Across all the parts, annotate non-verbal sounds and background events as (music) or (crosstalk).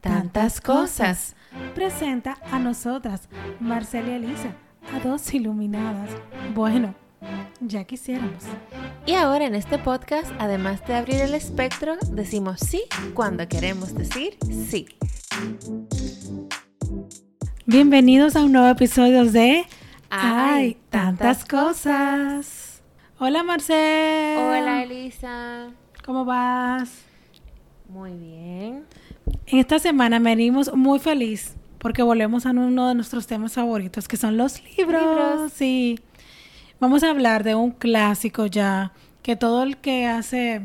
tantas cosas. Presenta a nosotras, Marcela y Elisa, a dos iluminadas. Bueno, ya quisiéramos. Y ahora en este podcast, además de abrir el espectro, decimos sí cuando queremos decir sí. Bienvenidos a un nuevo episodio de Ay, tantas cosas. Hola Marcel. Hola Elisa. ¿Cómo vas? Muy bien. En esta semana venimos muy feliz porque volvemos a uno de nuestros temas favoritos, que son los libros. Libros. Sí. Vamos a hablar de un clásico ya, que todo el que hace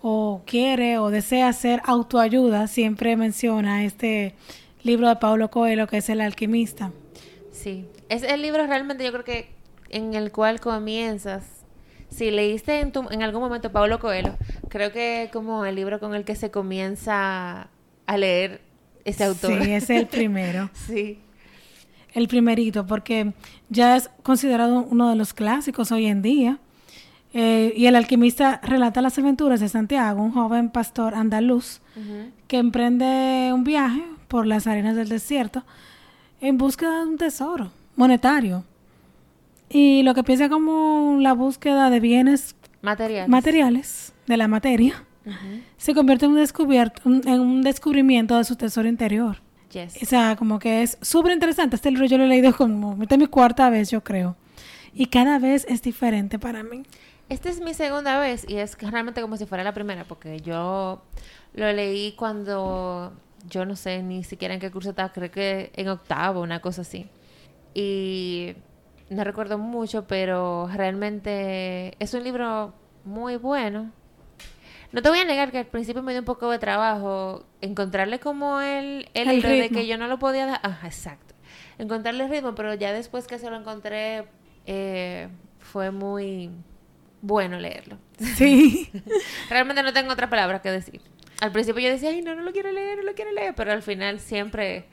o quiere o desea hacer autoayuda siempre menciona este libro de Paulo Coelho, que es El alquimista. Sí. Es el libro realmente yo creo que en el cual comienzas. Si leíste en, tu- en algún momento Pablo Coelho, creo que es como el libro con el que se comienza a leer ese autor. Sí, es el (laughs) primero. Sí. El primerito, porque ya es considerado uno de los clásicos hoy en día. Eh, y el alquimista relata las aventuras de Santiago, un joven pastor andaluz que emprende un viaje por las arenas del desierto en busca de un tesoro monetario. Y lo que piensa como la búsqueda de bienes Materiales. materiales de la materia Se convierte en un, descubierto, un- en un descubrimiento de su tesoro interior. Yes. O sea, como que es súper interesante. Este libro yo lo he leído como, esta es mi cuarta vez, yo creo. Y cada vez es diferente para mí. Esta es mi segunda vez y es realmente como si fuera la primera, porque yo lo leí cuando yo no sé ni siquiera en qué curso estaba, creo que en octavo, una cosa así. Y no recuerdo mucho, pero realmente es un libro muy bueno. No te voy a negar que al principio me dio un poco de trabajo encontrarle como el, el, El hilo de ritmo. que yo no lo podía dar. Ajá, exacto. Encontrarle el ritmo, pero ya después que se lo encontré, eh, fue muy bueno leerlo. Sí. (laughs) Realmente no tengo otra palabra que decir. Al principio yo decía, ay, no, no lo quiero leer, no lo quiero leer, pero al final siempre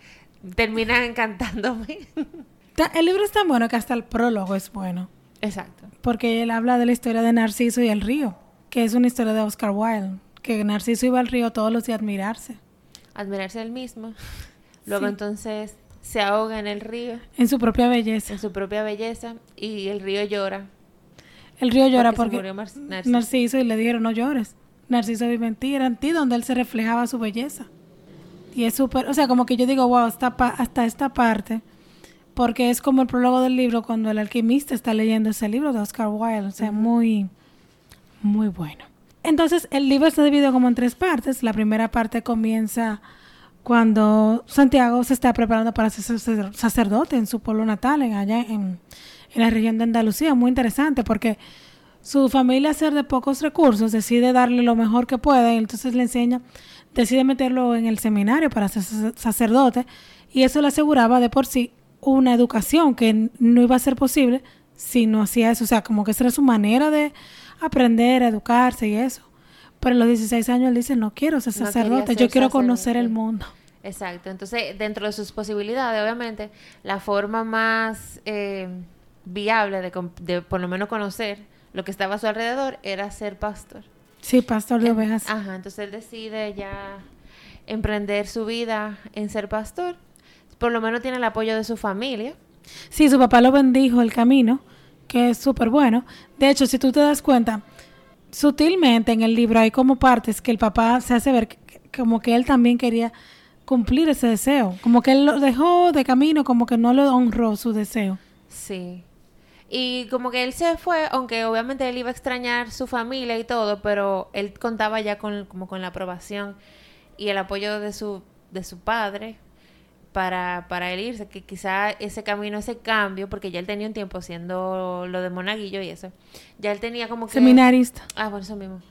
termina (laughs) encantándome. El libro es tan bueno que hasta el prólogo es bueno. Exacto. Porque él habla de la historia de Narciso y el río, que es una historia de Oscar Wilde. Que Narciso iba al río todos los días a admirarse. Admirarse él mismo. Luego Sí. entonces se ahoga en el río, En su propia belleza. en su propia belleza, y el río llora. El río llora Porque porque, Narciso. Narciso. y le dijeron no llores. Narciso vive en ti, era en ti donde él se reflejaba su belleza. Y es súper, o sea, como que yo digo, wow, hasta, pa- hasta esta parte, porque es como el prólogo del libro cuando el alquimista está leyendo ese libro de Oscar Wilde, o sea, muy, muy bueno. Entonces, el libro está dividido como en tres partes. La primera parte comienza cuando Santiago se está preparando para ser sacer- sacerdote en su pueblo natal, en allá en, la región de Andalucía. Muy interesante porque su familia, ser de pocos recursos, decide darle lo mejor que puede y entonces le enseña, decide meterlo en el seminario para ser sac- sacerdote y eso le aseguraba de por sí una educación que no iba a ser posible si no hacía eso. O sea, como que esa era su manera de aprender, educarse y eso. Pero a los 16 años él dice, no quiero ser sacerdote, yo quiero conocer el mundo. Exacto. Entonces, dentro de sus posibilidades, obviamente, la forma más eh, viable de, de por lo menos conocer lo que estaba a su alrededor era ser pastor. Sí, pastor de ovejas. Ajá, entonces él decide ya emprender su vida en ser pastor. Por lo menos tiene el apoyo de su familia. Sí, su papá lo bendijo el camino, que es súper bueno. De hecho, si tú te das cuenta, sutilmente en el libro hay como partes que el papá se hace ver que- como que él también quería cumplir ese deseo. Como que él lo dejó de camino, como que no le honró su deseo. Sí. Y como que él se fue, aunque obviamente él iba a extrañar su familia y todo, pero él contaba ya con, como con la aprobación y el apoyo de su, de su padre para, para él irse, que quizá ese camino, ese cambio, porque ya él tenía un tiempo haciendo lo de Monaguillo y eso, ya él tenía como que... Seminarista. Ah, por eso mismo.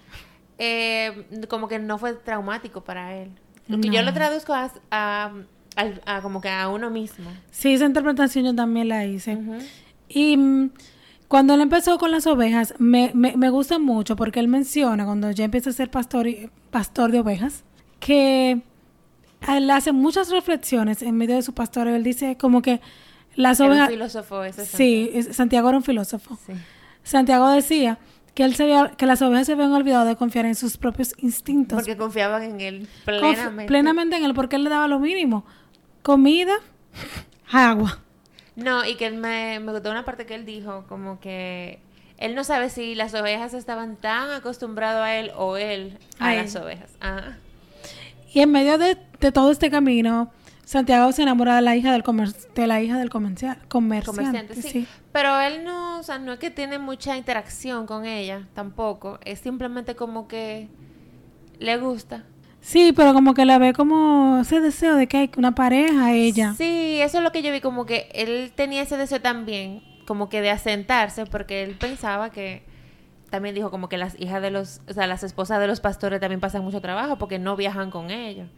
Eh, como que no fue traumático para él. Que yo No. lo traduzco a, a- como que a uno mismo. Sí, esa interpretación yo también la hice. Ujú. Y mm, cuando él empezó con las ovejas, me, me, me gusta mucho porque él menciona, cuando ya empieza a ser pastor, pastor de ovejas, que él hace muchas reflexiones en medio de su pastoreo. Él dice como que las Era un ovejas... filósofo ese Sí, Santiago era un filósofo. Sí. Santiago decía que él se había- que las ovejas se habían olvidado de confiar en sus propios instintos. Porque confiaban en él Conf- plenamente. plenamente en él, porque él le daba lo mínimo. Comida, agua. No, y que me, me gustó una parte que él dijo, como que él no sabe si las ovejas estaban tan acostumbrados a él o él a, A las él. ovejas. Ajá. Y en medio de, de todo este camino, Santiago se enamora de la hija del comer- de la hija del comercial, comerciante. Comerciante, sí. sí. Pero él no, o sea, no es que tiene mucha interacción con ella, tampoco. Es simplemente como que le gusta. Sí, pero como que la ve como ese deseo de que hay una pareja a ella. Sí, eso es lo que yo vi, como que él tenía ese deseo también, como que de asentarse, porque él pensaba que, también dijo como que las hijas de los, o sea, las esposas de los pastores también pasan mucho trabajo porque no viajan con ellos.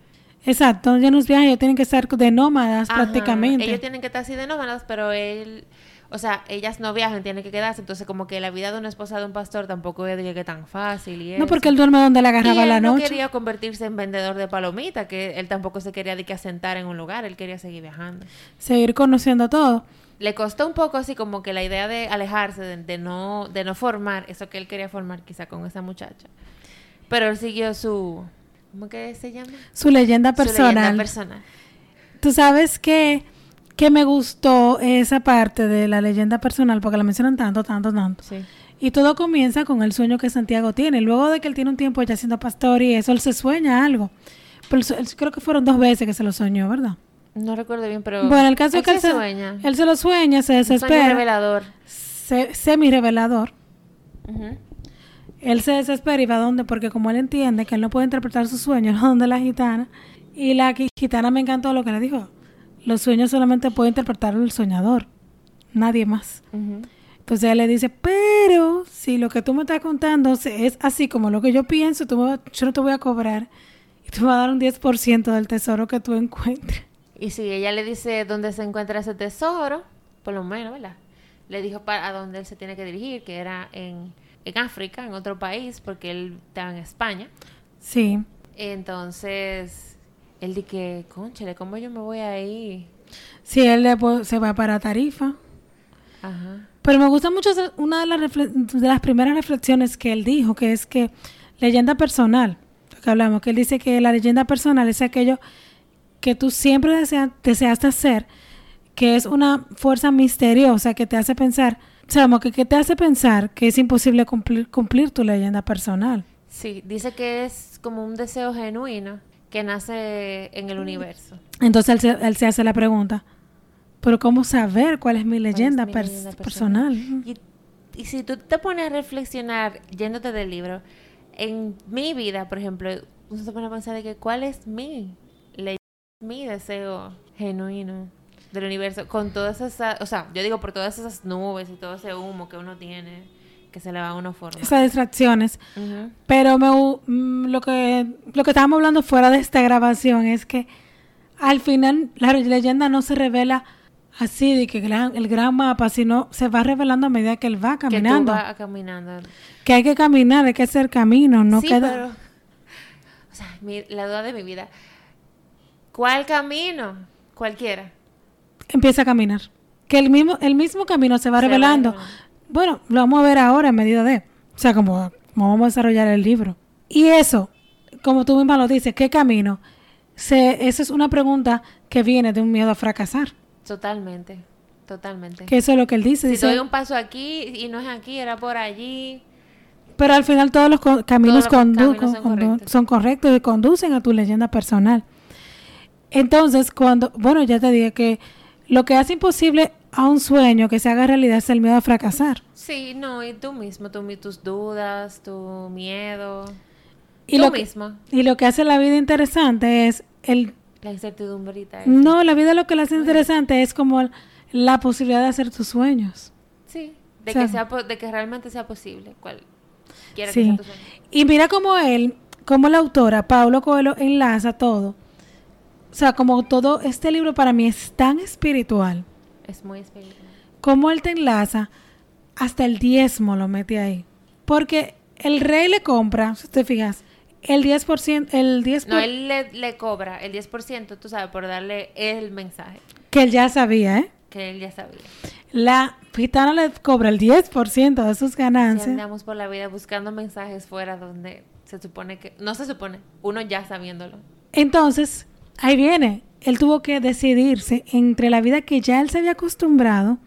Exacto, ya nos viajan, ellos tienen que estar de nómadas Ajá, prácticamente. Ellos tienen que estar así de nómadas, pero él, o sea, ellas no viajan, tienen que quedarse, entonces como que la vida de una esposa de un pastor tampoco es de que tan fácil y No, porque él duerme donde le Y agarraba él la no noche. quería convertirse en vendedor de palomitas, que él tampoco se quería de que asentar en un lugar, él quería seguir viajando. Seguir conociendo todo. Le costó un poco así como que la idea de alejarse, de, de no, de no formar eso que él quería formar quizá con esa muchacha. Pero él siguió su, ¿cómo que se llama? Su leyenda Su personal. leyenda personal. Tú sabes que, que me gustó esa parte de la leyenda personal porque la mencionan tanto, tanto, tanto. Sí. Y todo comienza con el sueño que Santiago tiene. Luego de que él tiene un tiempo ya siendo pastor y eso, él se sueña algo. Pero su- creo que fueron dos veces que se lo soñó, ¿verdad? No recuerdo bien, pero Bueno, el caso es que él se sueña. él se lo sueña, se Un sueño desespera, revelador. se, semi-revelador. Ujú. Él se desespera y va a donde, porque como él entiende que él no puede interpretar sus sueños, (laughs) donde la gitana. Y la gitana me encantó lo que le dijo. Los sueños solamente puede interpretarlo el soñador, nadie más. Entonces él le dice, pero si lo que tú me estás contando es así como lo que yo pienso, tú me yo no te voy a cobrar y tú me vas a dar un 10% del tesoro que tú encuentres. Y si ella le dice dónde se encuentra ese tesoro, por lo menos, ¿verdad? Le dijo para a dónde él se tiene que dirigir, que era en, en África, en otro país, porque él estaba en España. Sí, Entonces, él dice que, conchale, ¿cómo yo me voy ahí? sí, él después se va para Tarifa. Ajá. Pero me gusta mucho una de las, de las primeras reflexiones que él dijo, que es que leyenda personal, lo que hablamos, que él dice que la leyenda personal es aquello que tú siempre desea- deseaste hacer, que es una fuerza misteriosa que te hace pensar, o sea, como que, que te hace pensar que es imposible cumplir, cumplir tu leyenda personal. Sí, dice que es como un deseo genuino que nace en el universo. Entonces él se, él se hace la pregunta, pero ¿cómo saber cuál es mi leyenda, mi pers- leyenda personal? Y, y si tú te pones a reflexionar yéndote del libro, en mi vida, por ejemplo, uno se pone a pensar de que cuál es mi mi deseo genuino del universo, con todas esas, o sea, yo digo por todas esas nubes y todo ese humo que uno tiene, que se le va a uno forma. Esas distracciones. Pero me, mm, lo que lo que estábamos hablando fuera de esta grabación es que al final la leyenda no se revela así de que gran- el gran mapa, sino se va revelando a medida que él va Que tú caminando. vas caminando. Que hay que caminar, hay que hacer camino, no sí, queda. pero, o sea, mi- la duda de mi vida, ¿cuál camino? Cualquiera. Empieza a caminar. Que el mismo el mismo camino se va Se revelando. Bueno, lo vamos a ver ahora en medida de, o sea, como, como vamos a desarrollar el libro. Y eso, como tú misma lo dices, ¿qué camino? Se, esa es una pregunta que viene de un miedo a fracasar. Totalmente, totalmente. Que eso es lo que él dice. Si dice, doy un paso aquí y no es aquí, era por allí. Pero al final todos los co- caminos, Todos los condu- caminos son condu- correctos. son correctos y conducen a tu leyenda personal. Entonces, cuando, bueno, ya te dije que lo que hace imposible a un sueño que se haga realidad es el miedo a fracasar. Sí, no, y tú mismo, tú, tus dudas, tu miedo. Y tú lo, que, mismo. y lo que hace la vida interesante es el... La incertidumbrita. esa. No, la vida lo que la hace interesante es como la posibilidad de hacer tus sueños. Sí, de, O sea, que sea, de que realmente sea posible. Que Sí. sea tu sueño. Y mira cómo él, como la autora, Paulo Coelho, enlaza todo. O sea, como todo este libro para mí es tan espiritual. Es muy espiritual. Cómo él te enlaza, hasta el diezmo lo mete ahí. Porque el rey le compra, si te fijas, el 10%, el 10% No, él le, le cobra el 10%, tú sabes, por darle el mensaje que él ya sabía, ¿eh? que él ya sabía. La gitana le cobra el 10% de sus Si ganancias. andamos por la vida buscando mensajes fuera donde se supone que... No se supone, uno ya sabiéndolo. Entonces, ahí viene. Él tuvo que decidirse entre la vida que ya él se había acostumbrado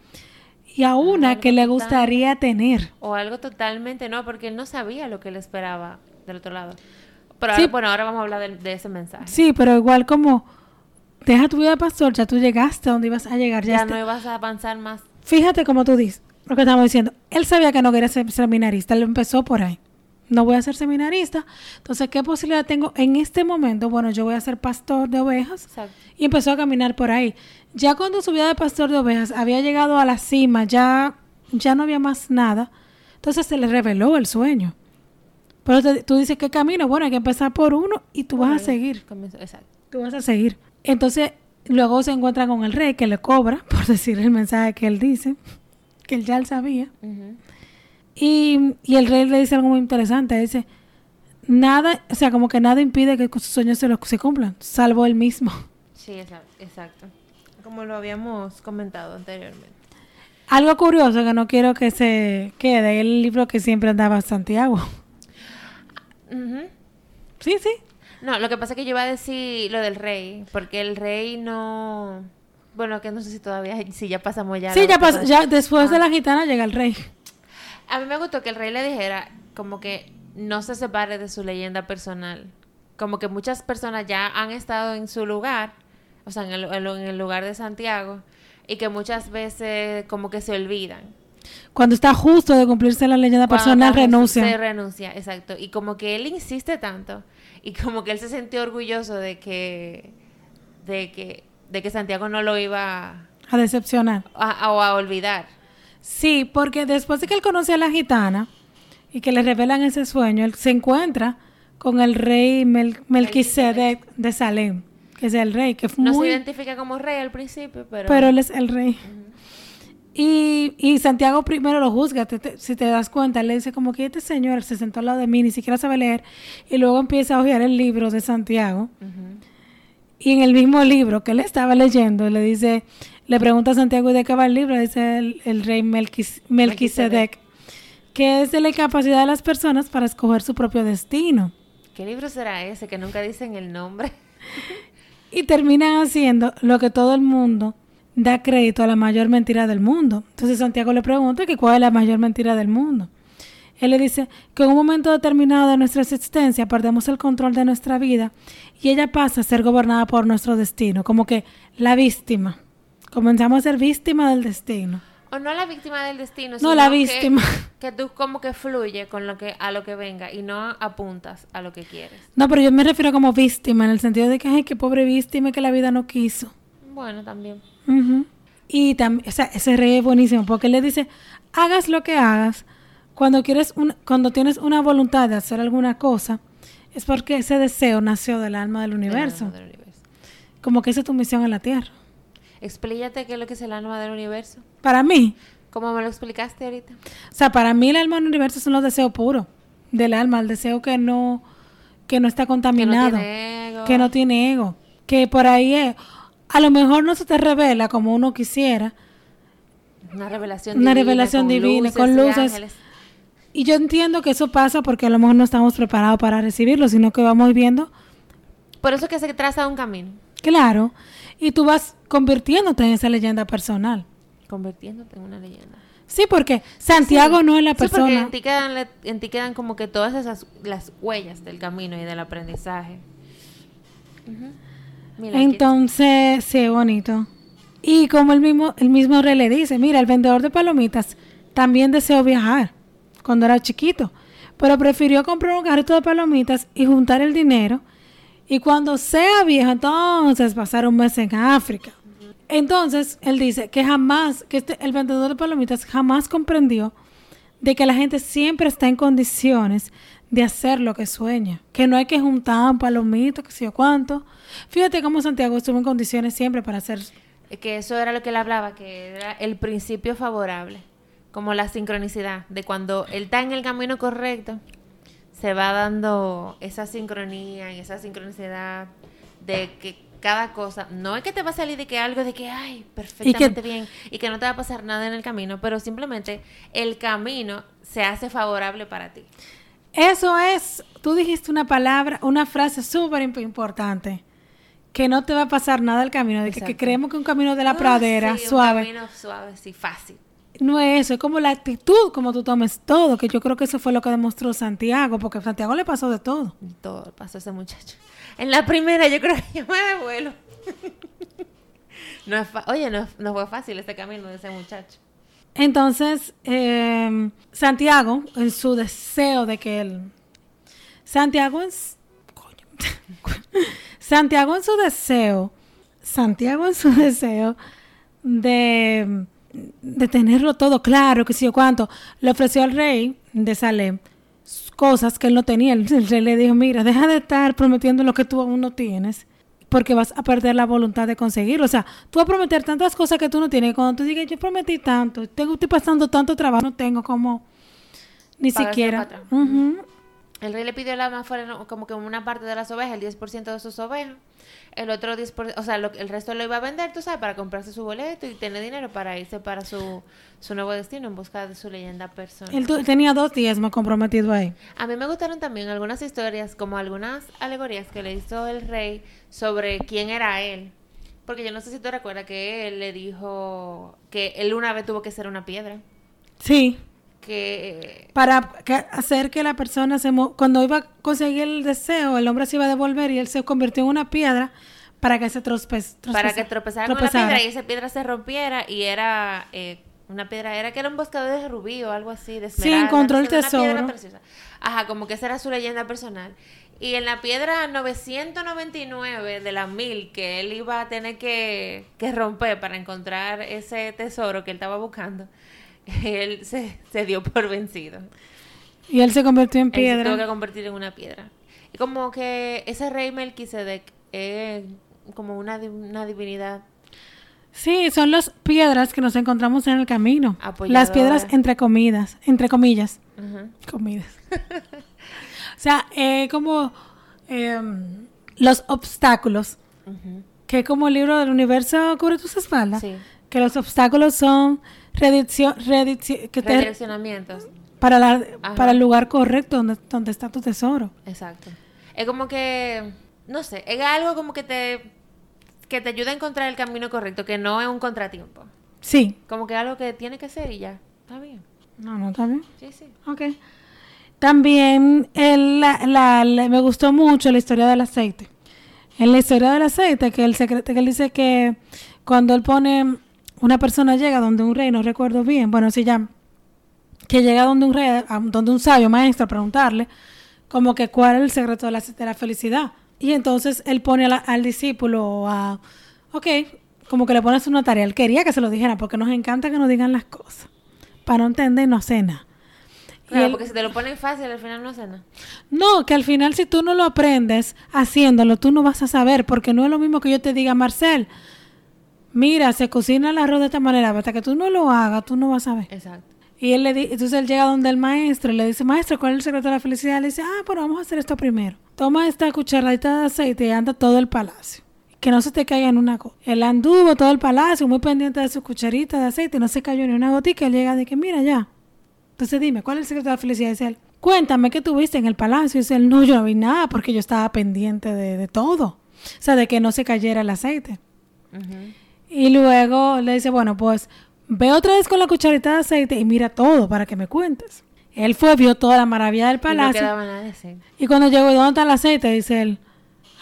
y a una que le total. gustaría tener. O algo totalmente no, porque él no sabía lo que le esperaba del otro lado. Pero Sí. ahora, bueno, ahora vamos a hablar de, de ese mensaje. Sí, pero igual como deja tu vida de pastor, ya tú llegaste a donde ibas a llegar. Ya ya no ibas a avanzar más. Fíjate como tú dices, lo que estamos diciendo. Él sabía que no quería ser seminarista, él empezó por ahí. No voy a ser seminarista. Entonces, ¿qué posibilidad tengo en este momento? Bueno, yo voy a ser pastor de ovejas. Exacto. Y empezó a caminar por ahí. Ya cuando su vida de pastor de ovejas había llegado a la cima, ya, ya no había más nada. Entonces se le reveló el sueño. Pero te- tú dices, ¿qué camino? Bueno, hay que empezar por uno y tú vas a seguir. Exacto. Tú vas a seguir. Entonces, luego se encuentra con el rey que le cobra (laughs) por decir el mensaje que él dice, que él ya él sabía. Y, y el rey le dice algo muy interesante. Dice, nada, o sea, como que nada impide que sus sueños se, los, se cumplan, salvo él mismo. Sí, exacto. Como lo habíamos comentado anteriormente. Algo curioso que no quiero que se quede, el libro que siempre andaba Santiago. Ujú. Sí, sí. No, lo que pasa es que yo iba a decir lo del rey, porque el rey no... Bueno, que no sé si todavía, si ya pasamos ya. Sí, ya pasó, ya después de Ah. la gitana llega el rey. A mí me gustó que el rey le dijera como que no se separe de su leyenda personal. Como que muchas personas ya han estado en su lugar, o sea, en el, en lugar de Santiago, y que muchas veces como que se olvidan. Cuando está justo de cumplirse la leyenda Cuando personal, renuncia. Se renuncia, exacto. Y como que él insiste tanto, y como que él se sintió orgulloso de que, de que, de que Santiago no lo iba A decepcionar. a, a- o a olvidar. Sí, porque después de que él conoce a la gitana y que le revelan ese sueño, él se encuentra con el rey Mel- Melquisedec de Salem, que es el rey, que fue No muy... se identifica como rey al principio, pero... pero él es el rey. Y, y Santiago primero lo juzga, te- te- si te das cuenta, él le dice como que este señor se sentó al lado de mí, ni siquiera sabe leer, y luego empieza a hojear el libro de Santiago. Y en el mismo libro que él estaba leyendo, le dice, le pregunta a Santiago ¿y de qué va el libro, dice el, el rey Melquis- Melquisedec, que es de la incapacidad de las personas para escoger su propio destino. ¿Qué libro será ese que nunca dicen el nombre? Y terminan haciendo lo que todo el mundo da crédito a la mayor mentira del mundo. Entonces Santiago le pregunta que cuál es la mayor mentira del mundo. Él le dice que en un momento determinado de nuestra existencia perdemos el control de nuestra vida y ella pasa a ser gobernada por nuestro destino, como que la víctima. Comenzamos a ser víctima del destino. O no la víctima del destino, No, sino la que- víctima. (laughs) Que, tú como que fluye con lo que a lo que venga y no apuntas a lo que quieres. No, pero yo me refiero como víctima en el sentido de que, ay, qué pobre víctima que la vida no quiso. Bueno, también. Ujú. Y también, o sea, ese rey es buenísimo porque él le dice, hagas lo que hagas, cuando quieres un, cuando tienes una voluntad de hacer alguna cosa, es porque ese deseo nació del alma del universo. Alma del universo. Como que esa es tu misión en la tierra. Explícate qué es lo que es el alma del universo. Para mí, Como me lo explicaste ahorita. o sea, para mí el alma del universo son los deseos puros del alma, el deseo que no, que no está Que no contaminado, tiene ego. que no tiene ego, que por ahí es, a lo mejor no se te revela como uno quisiera, Una revelación Una divina. revelación con divina, luces con luces. Y yo entiendo que eso pasa porque a lo mejor no estamos preparados para recibirlo, sino que vamos viendo, Por eso que se traza un camino. claro, y tú vas convirtiéndote en esa leyenda personal. Convirtiéndote en una leyenda. Sí, porque Santiago no es la Sí, porque persona. en ti, quedan, en ti quedan como que todas esas las huellas del camino y del aprendizaje. Mira, Entonces, sí, bonito. Y como el mismo, el mismo rey le dice, mira, el vendedor de palomitas también deseó viajar cuando era chiquito, pero prefirió comprar un carrito de palomitas y juntar el dinero. Y cuando sea viejo, entonces pasar un mes en África. Entonces, él dice que jamás, que este, el vendedor de palomitas jamás comprendió de que la gente siempre está en condiciones de hacer lo que sueña, que no hay que juntar un palomito, que sé yo cuánto. Fíjate cómo Santiago estuvo en condiciones siempre para hacer. que eso era lo que él hablaba, que era el principio favorable, como la sincronicidad, de cuando él está en el camino correcto, se va dando esa sincronía y esa sincronicidad de que cada cosa. No es que te va a salir de que algo de que, ay, perfectamente bien y que no te va a pasar nada en el camino, pero simplemente el camino se hace favorable para ti. Eso es, tú dijiste una palabra, una frase súper importante, que no te va a pasar nada el camino, de que, creemos que un camino de la pradera, suave. Un camino suave, sí, fácil. No es eso, es como la actitud, como tú tomes todo, que yo creo que eso fue lo que demostró Santiago, porque a Santiago le pasó de todo. Todo pasó a ese muchacho. En la primera yo creo que yo me devuelo. no es Oye, no, no fue fácil este camino de ese muchacho. Entonces, eh, Santiago, en su deseo de que él... Santiago en... (laughs) Santiago en su deseo, Santiago en su deseo de, de tenerlo todo claro, que si yo cuánto, le ofreció al rey de Salem cosas que él no tenía. El rey le dijo, mira, deja de estar prometiendo lo que tú aún no tienes porque vas a perder la voluntad de conseguirlo. O sea, tú vas a prometer tantas cosas que tú no tienes. Cuando tú digas, yo prometí tanto, tengo, estoy pasando tanto trabajo, no tengo como ni siquiera. El rey le pidió la más fuera como que una parte de las ovejas, el 10% de sus ovejas. El otro 10%, o sea, el resto lo iba a vender, tú sabes, para comprarse su boleto y tener dinero para irse para su, su nuevo destino en busca de su leyenda personal. Él tenía dos diezmos comprometidos ahí. A mí me gustaron también algunas historias, como algunas alegorías que le hizo el rey sobre quién era él. Porque yo no sé si tú recuerdas que él le dijo que él una vez tuvo que ser una piedra. Sí que para hacer que la persona se cuando iba a conseguir el deseo el hombre se iba a devolver y él se convirtió en una piedra para que se tropezara para que tropezara, con la piedra y esa piedra se rompiera y era eh, una piedra era que era un buscador de rubí o algo así de sí encontró el tesoro. ajá como que esa era su leyenda personal. Y en la piedra 999 de las mil que él iba a tener que, que romper para encontrar ese tesoro que él estaba buscando (laughs) él se, dio por vencido. Y él se convirtió en piedra. Él se tuvo que convertir en una piedra. Y como que ese rey Melquisedec es como una, una divinidad. Sí, son las piedras que nos encontramos en el camino. Las piedras entre comidas, entre comillas. Comidas. o sea, eh, como em, los obstáculos. Que como el libro del universo cubre tus espaldas. Que los obstáculos son redireccionamientos. Para, la, para el lugar correcto donde, donde está tu tesoro. Exacto. Es como que, no sé, es algo como que te, que te ayuda a encontrar el camino correcto, que no es un contratiempo. Sí. Como que algo que tiene que ser y ya. Está bien. No, no, está bien. Sí, sí. Ok. También el, la, me gustó mucho la historia del aceite. En la historia del aceite, que el secreto, que él dice que cuando él pone una persona llega donde un rey, no recuerdo bien, bueno, se llama, que llega donde un rey, donde un sabio maestro a preguntarle como que cuál es el secreto de la, de la felicidad. Y entonces él pone al discípulo a, ok, como que le pones una tarea. Él quería que se lo dijera porque nos encanta que nos digan las cosas. Para no entender, no cena. Claro, porque si te lo ponen fácil, al final no cena. No, que al final si tú no lo aprendes haciéndolo, tú no vas a saber, porque no es lo mismo que yo te diga, Marcel, mira, se cocina el arroz de esta manera, hasta que tú no lo hagas, tú no vas a ver. Exacto. Y él le di entonces él llega donde el maestro y le dice, maestro, ¿cuál es el secreto de la felicidad? Le dice, ah, pero vamos a hacer esto primero. Toma esta cucharadita de aceite y anda todo el palacio. Que no se te caiga en una cosa. Él anduvo todo el palacio muy pendiente de su cucharita de aceite y no se cayó ni una gotica. Él llega de que, mira ya. Entonces dime, ¿cuál es el secreto de la felicidad? Dice él, cuéntame qué tuviste en el palacio. Dice él, no, yo no vi nada porque yo estaba pendiente de, todo. O sea, de que no se cayera el aceite. Y luego le dice, bueno, pues ve otra vez con la cucharita de aceite y mira todo para que me cuentes. Él fue, vio toda la maravilla del palacio. Y, no nada de y cuando llegó, ¿dónde está el aceite? Dice él,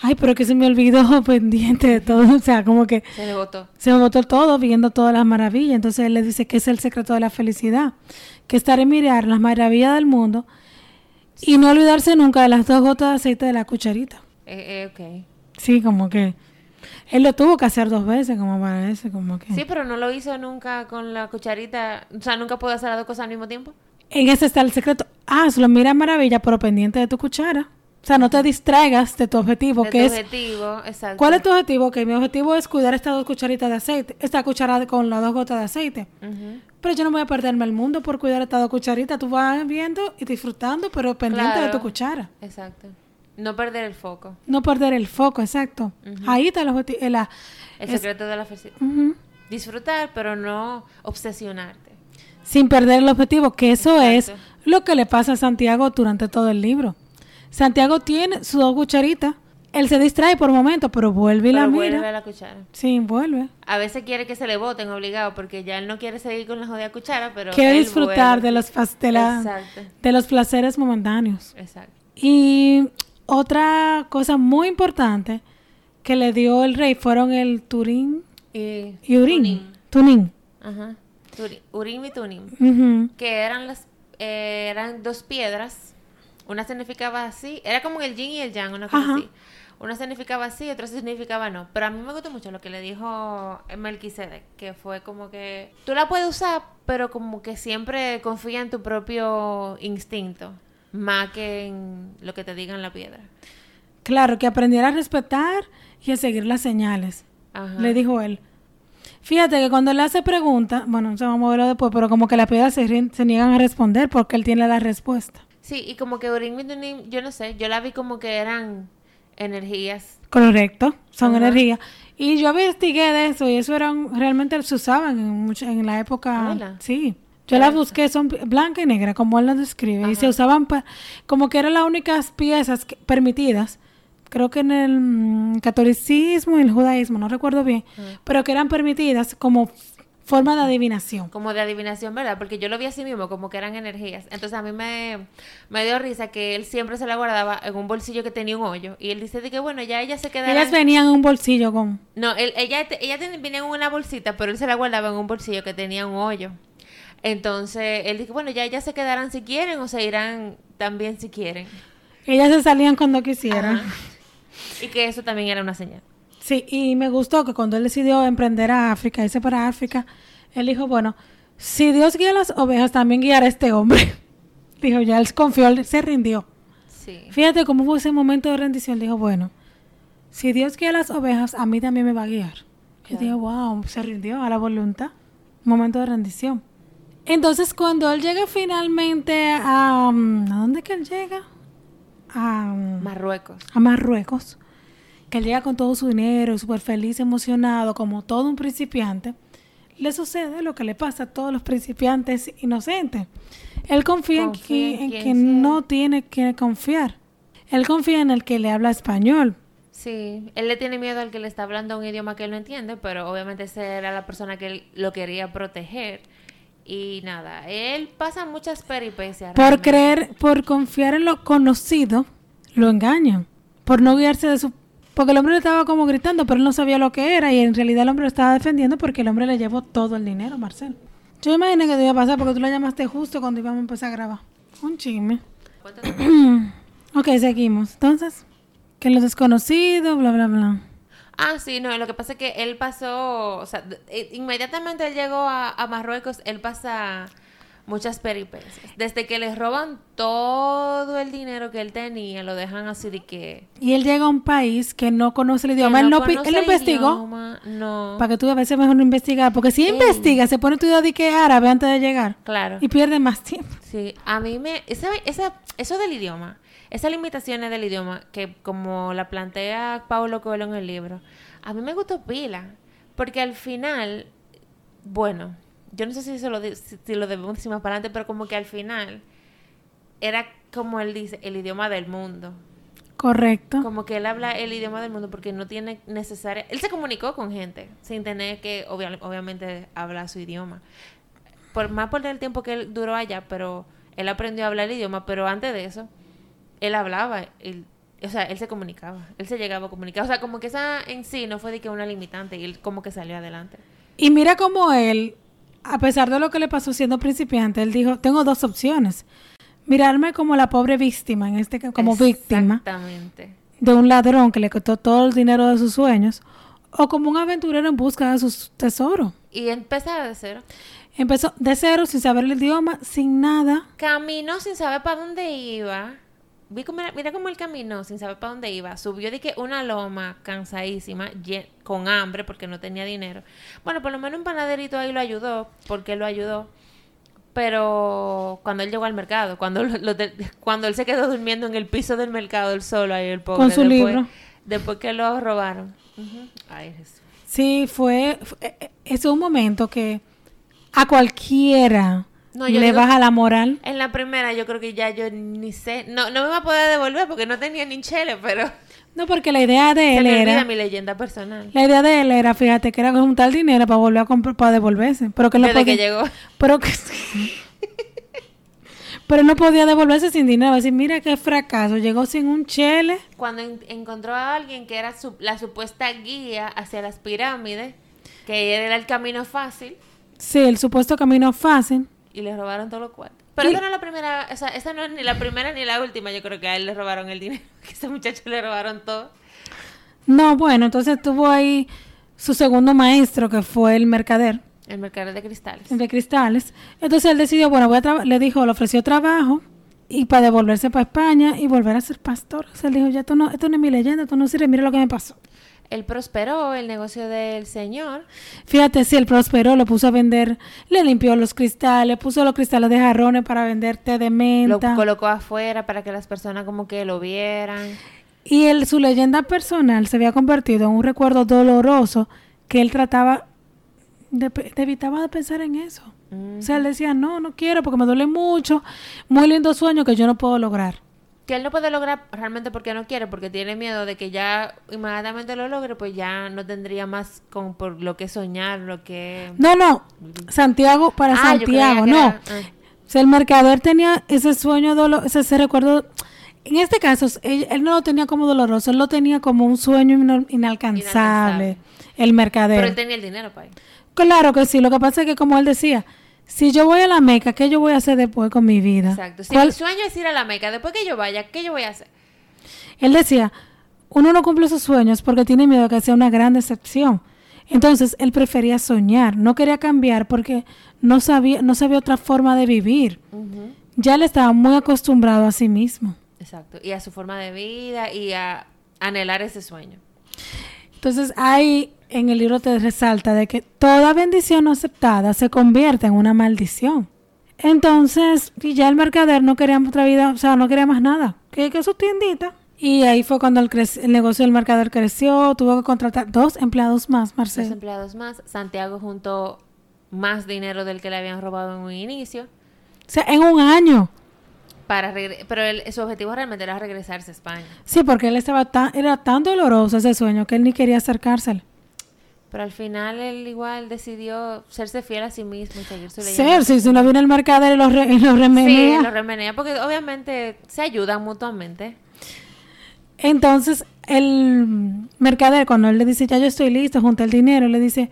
ay, pero que se me olvidó (laughs) pendiente de todo. O sea, como que... Se me botó. Se me botó todo viendo todas las maravillas. Entonces él le dice que es el secreto de la felicidad. Que estar en mirar las maravillas del mundo y no olvidarse nunca de las dos gotas de aceite de la cucharita. Eh, eh, ok. Sí, como que... Él lo tuvo que hacer dos veces, como parece, como que... Sí, pero no lo hizo nunca con la cucharita. O sea, nunca pudo hacer las dos cosas al mismo tiempo. En ese está el secreto. Hazlo, mira maravilla, pero pendiente de tu cuchara. O sea, no te distraigas de tu objetivo, de que tu es... objetivo, exacto. ¿Cuál es tu objetivo? Que mi objetivo es cuidar estas dos cucharitas de aceite, esta cucharada con las dos gotas de aceite. Pero yo no voy a perderme el mundo por cuidar estas dos cucharitas. Tú vas viendo y disfrutando, pero pendiente de tu cuchara. Exacto. No perder el foco. No perder el foco, exacto. Ahí está el objetivo. El, el secreto de la felicidad. Disfrutar, pero no obsesionarte. Sin perder el objetivo, que eso es lo que le pasa a Santiago durante todo el libro. Santiago tiene su dos cucharitas. Él se distrae por momentos, pero vuelve y la vuelve mira. a la cuchara. Sí, vuelve. A veces quiere que se le boten obligado porque ya él no quiere seguir con la jodida cuchara, pero quiere disfrutar de los de, de los placeres momentáneos. Exacto. Y otra cosa muy importante que le dio el rey fueron el Turín y, Urín. Tunín. Ajá. Urín y Tunín. Que eran las eh, eran dos piedras. Una significaba así, era como el yin y el yang, una cosa así. Una significaba así, otra significaba no. Pero a mí me gustó mucho lo que le dijo Melquisedec, que fue como que tú la puedes usar, pero como que siempre confía en tu propio instinto más que en lo que te digan la piedra. Claro, que aprendiera a respetar y a seguir las señales. Le dijo él. Fíjate que cuando le hace preguntas, bueno, se vamos a verlo después, pero como que las piedras se, se, niegan a responder porque él tiene la respuesta. Sí, y como que Urim yo no sé, yo la vi como que eran energías. Correcto, son energías. Y yo investigué de eso y eso eran, realmente se usaban en, en la época. Sí. Yo las busqué, son blanca y negra, como él las describe, y se usaban para, como que eran las únicas piezas permitidas, creo que en el mm, catolicismo y el judaísmo, no recuerdo bien, pero que eran permitidas como forma de adivinación. Como de adivinación, ¿verdad? Porque yo lo vi así mismo, como que eran energías. Entonces a mí me, me dio risa que él siempre se la guardaba en un bolsillo que tenía un hoyo. Y él dice de que, bueno, ya ella se quedará... Ellas venían en un bolsillo con... No, él, ella, ella venía en una bolsita, pero él se la guardaba en un bolsillo que tenía un hoyo. Entonces él dijo, bueno, ya ellas se quedarán si quieren o se irán también si quieren. Ellas se salían cuando quisieran. Y que eso también era una señal. Sí, y me gustó que cuando él decidió emprender a África, irse para África, él dijo, bueno, si Dios guía las ovejas, también guiará a este hombre. (laughs) dijo, ya él confió, se rindió. Sí. Fíjate cómo fue ese momento de rendición. Dijo, bueno, si Dios guía las ovejas, a mí también me va a guiar. Y dijo, wow, se rindió a la voluntad. Momento de rendición. Entonces, cuando él llega finalmente a... Um, ¿A dónde que él llega? A um, Marruecos. A Marruecos. Que él llega con todo su dinero, súper feliz, emocionado, como todo un principiante. Le sucede lo que le pasa a todos los principiantes inocentes. Él confía, en, que, no tiene que confiar. Él confía en el que le habla español. Sí, él le tiene miedo al que le está hablando un idioma que él no entiende, pero obviamente esa era la persona que él lo quería proteger. Y nada, él pasa muchas peripecias. Por creer, por confiar en lo conocido, lo engañan. Por no guiarse de su... Porque el hombre le estaba como gritando, pero él no sabía lo que era y en realidad el hombre lo estaba defendiendo porque el hombre le llevó todo el dinero, Marcel. Yo imaginé que te iba a pasar porque tú lo llamaste justo cuando íbamos a empezar a grabar. Un chisme. (clears throat) ok, seguimos. Entonces, que los desconocidos, bla, bla, bla. Ah, sí, no, lo que pasa es que él pasó, o sea, eh, inmediatamente él llegó a, Marruecos, él pasa muchas peripecias. Desde que les roban todo el dinero que él tenía, lo dejan así de que... Y él llega a un país que no conoce el idioma. él no, él investigó. no. Para que tú a veces mejor no investigar. Porque si investiga, se pone tu de que árabe antes de llegar. Claro. Y pierde más tiempo. Sí, a mí me... Esa, esa, eso del idioma esas limitaciones del idioma, que como la plantea Paulo Coelho en el libro, a mí me gustó pila. Porque al final, bueno, yo no sé si, lo, si, lo debemos decir más para adelante, pero como que al final era como él dice, el idioma del mundo. Correcto. Como que él habla el idioma del mundo porque no tiene necesaria... Él se comunicó con gente sin tener que, obviamente, hablar su idioma. Por más por el tiempo que él duró allá, pero él aprendió a hablar el idioma, pero antes de eso, él hablaba, él, o sea, él se comunicaba, él se llegaba a comunicar. O sea, como que esa en sí no fue de que una limitante y él como que salió adelante. Y mira cómo él, a pesar de lo que le pasó siendo principiante, él dijo, tengo dos opciones. Mirarme como la pobre víctima, en este como víctima. Exactamente. De un ladrón que le costó todo el dinero de sus sueños. O como un aventurero en busca de sus tesoros. Y empezar de cero. Empezó de cero, sin saber el idioma, sin nada. Caminó sin saber para dónde iba vi mira, cómo él caminó sin saber para dónde iba. Subió de que una loma cansadísima, con hambre porque no tenía dinero. Bueno, por lo menos un panaderito ahí lo ayudó, porque lo ayudó. pero cuando él llegó al mercado, cuando, lo- lo de- cuando él se quedó durmiendo en el piso del mercado, él solo, ahí el pobre. Con su después, libro. Después que lo robaron. Ay, Jesús. Sí, fue, fue- eh, eh, es un momento que a cualquiera No, yo le digo- baja la moral. En la primera yo creo que ya yo ni sé, no, no me va a poder devolver porque no tenía ni chele, pero No, porque la idea de él era, mi leyenda personal. la idea de él era, fíjate, que era juntar dinero para volver a comprar, para devolverse, pero que no Desde que podía, llegó. pero que, pero no podía devolverse sin dinero, decir, mira qué fracaso, llegó sin un chele, Cuando en- encontró a alguien que era su- la supuesta guía hacia las pirámides, que era el camino fácil, sí, el supuesto camino fácil, y le robaron todo lo cuartos. Pero Y- esa no es la primera, o sea, esa no es ni la primera ni la última, yo creo que a él le robaron el dinero, (laughs) que a ese muchacho le robaron todo. no, bueno, entonces tuvo ahí su segundo maestro, que fue el mercader, El mercader de cristales. de cristales. Entonces él decidió, bueno, voy a le dijo, le ofreció trabajo y para devolverse para España y volver a ser pastor. O sea, él dijo, ya esto no, esto no es mi leyenda, esto no sirve, mira lo que me pasó. Él prosperó el negocio del señor. Fíjate, si él prosperó, lo puso a vender, le limpió los cristales, puso los cristales de jarrones para vender té de Lo menta. colocó afuera para que las personas como que lo vieran. Y él, su leyenda personal se había convertido en un recuerdo doloroso que él trataba de, de evitaba de pensar en eso. O sea, él decía, no, no quiero porque me duele mucho, muy lindo sueño que yo no puedo lograr. Que él no puede lograr realmente porque no quiere, porque tiene miedo de que ya inmediatamente lo logre, pues ya no tendría más con por lo que soñar, lo que... No, no, Santiago, para Ah, Santiago, no. era- ah. O sea, el mercader tenía ese sueño, dolo- ese, ese recuerdo. En este caso, él, él no lo tenía como doloroso, él lo tenía como un sueño inalcanzable, Inalcanzable. el mercader. Pero él tenía el dinero para ir. Claro que sí, lo que pasa es que como él decía, si yo voy a la Meca, ¿qué yo voy a hacer después con mi vida? Exacto. Si ¿Cuál- mi sueño es ir a la Meca, después que yo vaya, ¿qué yo voy a hacer? Él decía, uno no cumple sus sueños porque tiene miedo de que sea una gran decepción. Entonces, él prefería soñar, no quería cambiar porque no sabía, no sabía otra forma de vivir. Ya él estaba muy acostumbrado a sí mismo. Exacto. Y a su forma de vida y a anhelar ese sueño. Entonces, ahí en el libro te resalta de que toda bendición no aceptada se convierte en una maldición. Entonces, y ya el mercader no quería otra vida, o sea, no quería más nada, que, que su tiendita. Y ahí fue cuando el, el negocio del mercader creció, tuvo que contratar dos empleados más, Dos Marcelo. empleados más. Santiago juntó más dinero del que le habían robado en un inicio. O sea, en un año. Para pero él- su objetivo realmente era regresarse a España. Sí, porque él estaba tan, era tan doloroso ese sueño que él ni quería acercársele. Pero al final él igual decidió serse fiel a sí mismo y seguir su leyenda. Ser, si, si no viene el mercader y lo, re- y lo Sí, remenea. lo remenea porque obviamente se ayudan mutuamente. Entonces, el mercader, cuando él le dice, ya yo estoy listo, junta el dinero, le dice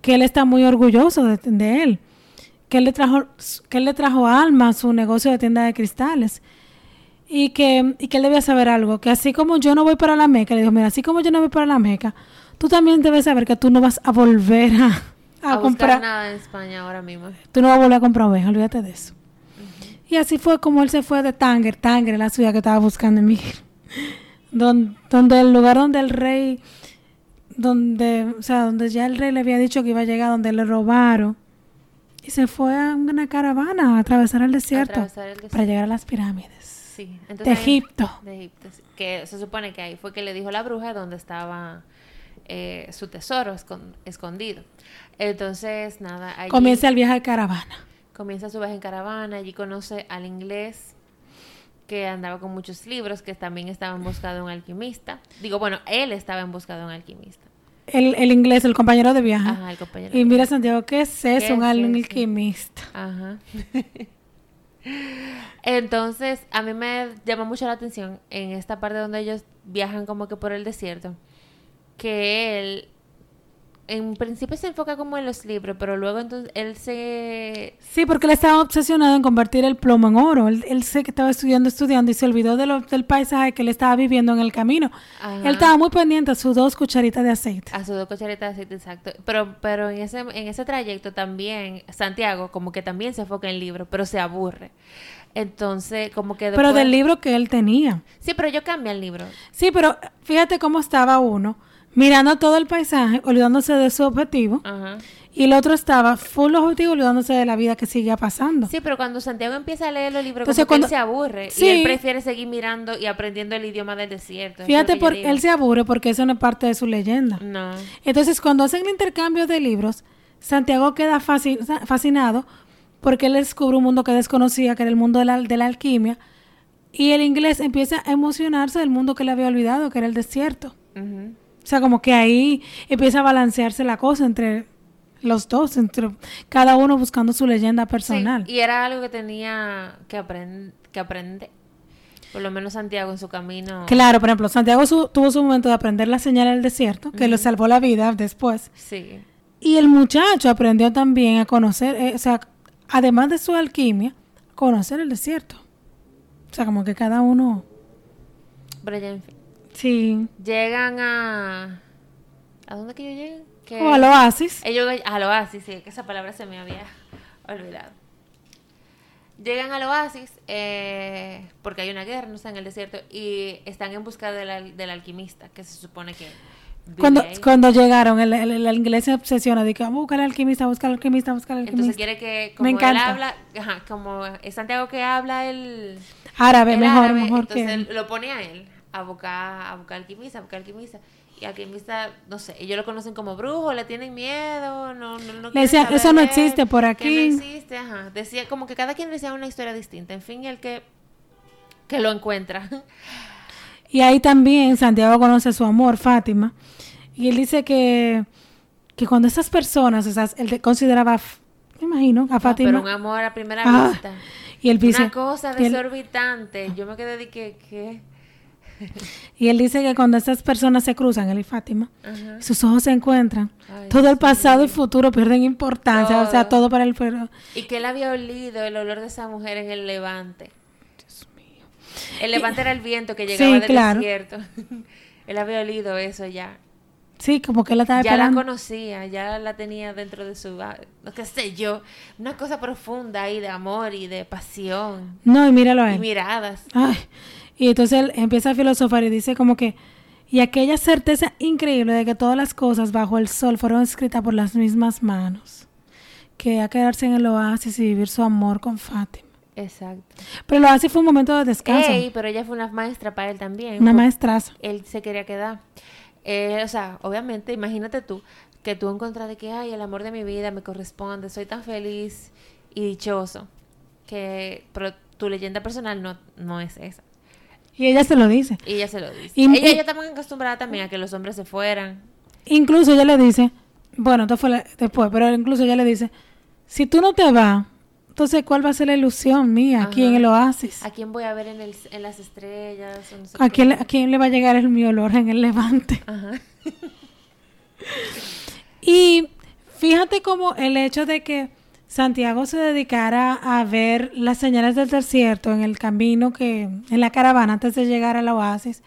que él está muy orgulloso de, de él, que él, le trajo, que él le trajo alma a su negocio de tienda de cristales y que, y que él debía saber algo, que así como yo no voy para la Meca, le dijo, mira, así como yo no voy para la Meca, tú también debes saber que tú no vas a volver a, a A, comprar, nada en España ahora mismo. tú no vas a volver a comprar ovejas, olvídate de eso. Y así fue como él se fue de Tánger, Tánger, la ciudad que estaba buscando emigrar. (laughs) Don- donde el lugar donde el rey, donde, o sea, donde ya el rey le había dicho que iba a llegar, donde le robaron. Y se fue a una caravana a atravesar el desierto Atravesar el desierto. para llegar a las pirámides. Sí. De Entonces, Egipto. de Egipto. Que se supone que ahí fue que le dijo la bruja dónde estaba eh, su tesoro escon- escondido. Entonces, nada, allí Comienza el viaje de caravana. comienza su viaje en caravana, allí conoce al inglés que andaba con muchos libros, que también estaba en busca de un alquimista. Digo, bueno, él estaba en busca de un alquimista. El, el inglés, el compañero de viaje. Ajá, el compañero. Y mira, Santiago, ¿qué es eso? ¿Qué Un alquimista. Ajá. (laughs) Entonces, a mí me llama mucho la atención en esta parte donde ellos viajan como que por el desierto, que él en principio se enfoca como en los libros, pero luego entonces él se Sí, porque él estaba obsesionado en convertir el plomo en oro. Él, él sé que estaba estudiando, estudiando y se olvidó de lo- del paisaje que él estaba viviendo en el camino. Ajá. Él estaba muy pendiente a sus dos cucharitas de aceite. a sus dos cucharitas de aceite exacto, pero pero en ese en ese trayecto también Santiago como que también se enfoca en el libro, pero se aburre. Entonces, como que Pero del libro que él tenía. Sí, pero yo cambio el libro. Sí, pero fíjate cómo estaba uno, mirando todo el paisaje, olvidándose de su objetivo. Ajá. Y el otro estaba full objetivo olvidándose de la vida que seguía pasando. Sí, pero cuando Santiago empieza a leer los libros, Entonces, como que él cuando- se aburre. Sí. Y él prefiere seguir mirando y aprendiendo el idioma del desierto. es Fíjate, lo que yo por, digo. él se aburre porque eso no es parte de su leyenda. No. Entonces, cuando hacen el intercambio de libros, Santiago queda fasci- fascinado porque él descubre un mundo que desconocía, que era el mundo de la, de la alquimia, y el inglés empieza a emocionarse del mundo que le había olvidado, que era el desierto. O sea, como que ahí empieza a balancearse la cosa entre los dos, entre cada uno buscando su leyenda personal. Sí, y era algo que tenía que, aprend que aprender. Por lo menos Santiago en su camino. Claro, por ejemplo, Santiago su- tuvo su momento de aprender la señal del desierto, que le salvó la vida después. Sí. Y el muchacho aprendió también a conocer, eh, o sea, además de su alquimia, conocer el desierto. O sea, como que cada uno... Pero ya, en fin. Sí. Llegan a. ¿A dónde que ellos llegan? Que O al oasis. Ellos al oasis, sí, que esa palabra se me había olvidado. Llegan al oasis eh, porque hay una guerra, no sé, en el desierto, y están en busca del, al- del alquimista, que se supone que. Cuando, ahí. cuando llegaron, el, el- el inglés se obsesiona de que "Ah, busca al alquimista, busca al alquimista, busca al Entonces alquimista. quiere que, Me como él habla, ajá, como es Santiago que habla el, Árabe, el mejor, árabe, mejor entonces que... él lo pone a él a buscar, a buscar alquimista, a buscar alquimista. Y alquimista, no sé, ellos lo conocen como brujo, le tienen miedo, no, no, no Le saber "Eso no existe por aquí". no existe, ajá. Decía, como que cada quien decía una historia distinta. En fin, el que, que lo encuentra. (laughs) Y ahí también Santiago conoce a su amor, Fátima. Y él dice que, que cuando esas personas, o sea, él consideraba, me imagino, a Fátima. Pero un amor a primera Ah, vista. y él dice, Una cosa y él- desorbitante. Yo me quedé de que, ¿qué? (laughs) y él dice que cuando estas personas se cruzan, él y Fátima, Ajá. sus ojos se encuentran. Ay, todo el sí. pasado y futuro pierden importancia, o sea, Todo. todo para el pero Y que él había olido el olor de esa mujer en el levante. El levante era el viento que llegaba Sí, del claro. desierto. (laughs) él había olido eso ya. Sí, como que la estaba Ya la conocía, ya la tenía dentro de su... ah, No qué sé yo. Una cosa profunda ahí de amor y de pasión. No, y míralo a Y él. miradas. Ay, y entonces él empieza a filosofar y dice como que, y aquella certeza increíble de que todas las cosas bajo el sol fueron escritas por las mismas manos, que a quedarse en el oasis y vivir su amor con Fátima. Exacto. Pero el oasis fue un momento de descanso, Ey, pero ella fue una maestra para él también. una maestraza. Él se quería quedar. Eh, o sea, obviamente, imagínate tú, que tú encuentras de que, ay, el amor de mi vida me corresponde, soy tan feliz y dichoso, que pero tu leyenda personal no, no es esa. Y ella se lo dice. Y ella se lo dice. Y- ella ya estaba acostumbrada también a que los hombres se fueran. Incluso ella le dice, bueno, esto fue la- después, pero incluso ella le dice, si tú no te vas, entonces ¿cuál va a ser la ilusión mía aquí Ajá. en el oasis? ¿A quién voy a ver en, el, en las estrellas? o no sé ¿A quién, ¿A quién le va a llegar el, mi olor en el levante? Ajá. (laughs) Y fíjate como el hecho de que Santiago se dedicara a ver las señales del desierto en el camino que, en la caravana antes de llegar al oasis,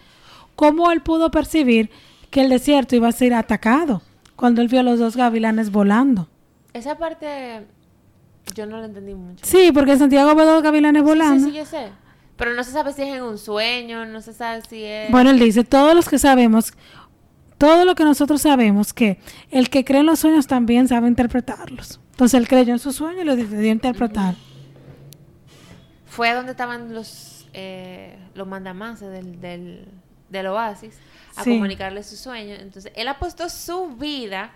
cómo él pudo percibir que el desierto iba a ser atacado cuando él vio a los dos gavilanes volando. Esa parte yo no la entendí mucho. Sí, porque Santiago ve dos gavilanes volando. Sí, sí, yo sé. Pero no se sabe si es en un sueño, no se sabe si es... Bueno, él dice, todos los que sabemos, todo lo que nosotros sabemos, que el que cree en los sueños también sabe interpretarlos. Entonces él creyó en su sueño y lo decidió interpretar. fue donde estaban los eh, los mandamases del, del, del oasis a Sí. comunicarle su sueño. Entonces, él apostó su vida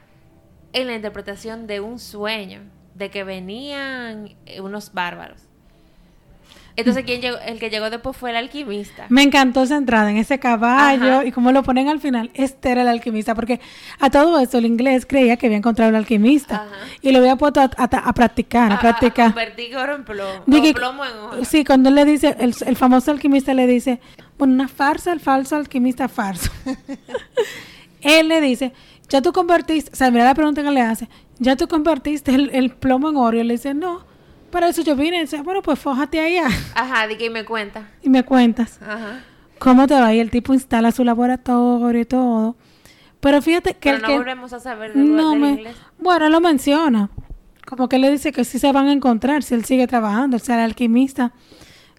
en la interpretación de un sueño, de que venían eh, unos bárbaros. Entonces, ¿quién llegó? el que llegó después fue el alquimista. Me encantó esa entrada en ese caballo Ajá. y cómo lo ponen al final. Este era el alquimista, porque a todo esto el inglés creía que había encontrado el alquimista Ajá. y lo había puesto a, a- a practicar, a, A- practicar. Convertir oro en plomo. Dije- plomo en oro. Sí, cuando él le dice, el, el famoso alquimista le dice, bueno, una farsa, el falso alquimista farso. (laughs) él le dice, ya tú convertiste, o sea, mira la pregunta que le hace, ya tú convertiste el, el plomo en oro. Y él le dice, no, para eso yo vine. Y dice, bueno, pues fójate allá (laughs) Ajá, di que me cuenta. y me cuentas. Ajá. cómo te va y el tipo instala su laboratorio y todo. Pero fíjate que Pero el no que volvemos a saber del, no me- inglés. bueno, lo menciona. Como que le dice que sí se van a encontrar si él sigue trabajando, o sea, el alquimista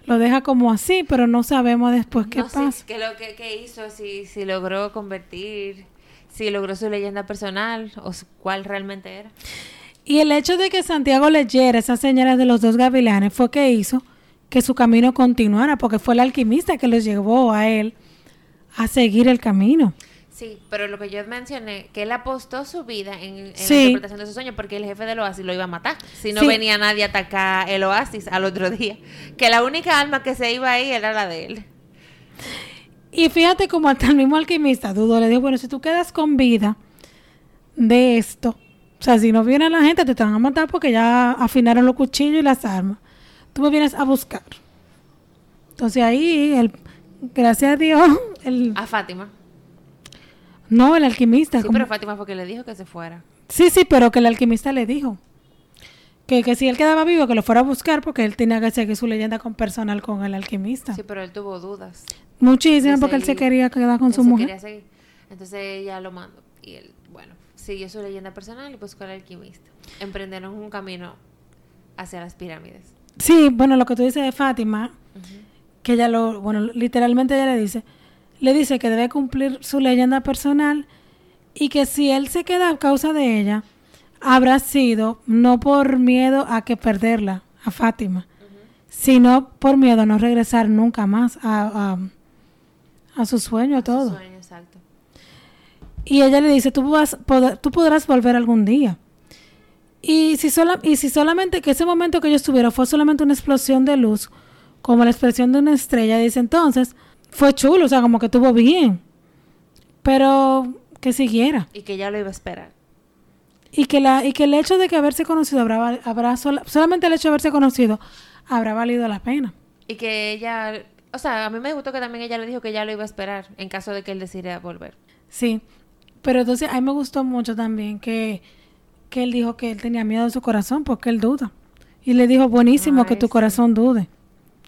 lo deja como así, pero no sabemos después qué no pasa. qué lo que, que hizo, si, si logró convertir, si logró su leyenda personal o cuál realmente era. Y el hecho de que Santiago leyera esas señales de los dos gavilanes fue que hizo que su camino continuara, porque fue el alquimista que los llevó a él a seguir el camino. Sí, pero lo que yo mencioné, que él apostó su vida en, en Sí. la interpretación de su sueño porque el jefe del oasis lo iba a matar. Si no Sí. venía nadie a atacar el oasis al otro día. Que la única alma que se iba ahí era la de él. Y fíjate como hasta el mismo alquimista dudó, le dijo, bueno, si tú quedas con vida de esto, o sea, si no viene la gente, te van a matar porque ya afinaron los cuchillos y las armas. Tú me vienes a buscar. Entonces ahí, el, gracias a Dios, (laughs) el, A Fátima. no, el alquimista. Sí, como- pero Fátima fue que le dijo que se fuera. sí, sí, pero que el alquimista le dijo que, que si él quedaba vivo, que lo fuera a buscar porque él tenía que seguir su leyenda con personal con el alquimista. Sí, pero él tuvo dudas. Muchísimo de porque él se quería quedar con Él su se mujer. quería seguir. Entonces ella lo mandó. Y él, bueno, siguió su leyenda personal y buscó al alquimista. Emprendieron un camino hacia las pirámides. Sí, bueno, lo que tú dices de Fátima, que ella lo, bueno, literalmente ella le dice, le dice que debe cumplir su leyenda personal y que si él se queda a causa de ella, habrá sido no por miedo a que perderla, a Fátima, sino por miedo a no regresar nunca más a, a, a su sueño, a Su todo. sueño, exacto. Y ella le dice, tú, vas, poder- tú podrás volver algún día. Y si, sola, y si solamente que ese momento que ellos tuvieron fue solamente una explosión de luz, como la expresión de una estrella, dice entonces, fue chulo, o sea, como que estuvo bien. Pero que siguiera. Y que ya lo iba a esperar. Y que, la, y que el hecho de que haberse conocido, habrá, val- habrá sola- solamente el hecho de haberse conocido, habrá valido la pena. Y que ella, o sea, a mí me gustó que también ella le dijo que ya lo iba a esperar en caso de que él decidiera volver. Sí, pero entonces a mí me gustó mucho también que, que él dijo que él tenía miedo de su corazón porque él duda. Y le dijo, buenísimo que tu sí. corazón dude.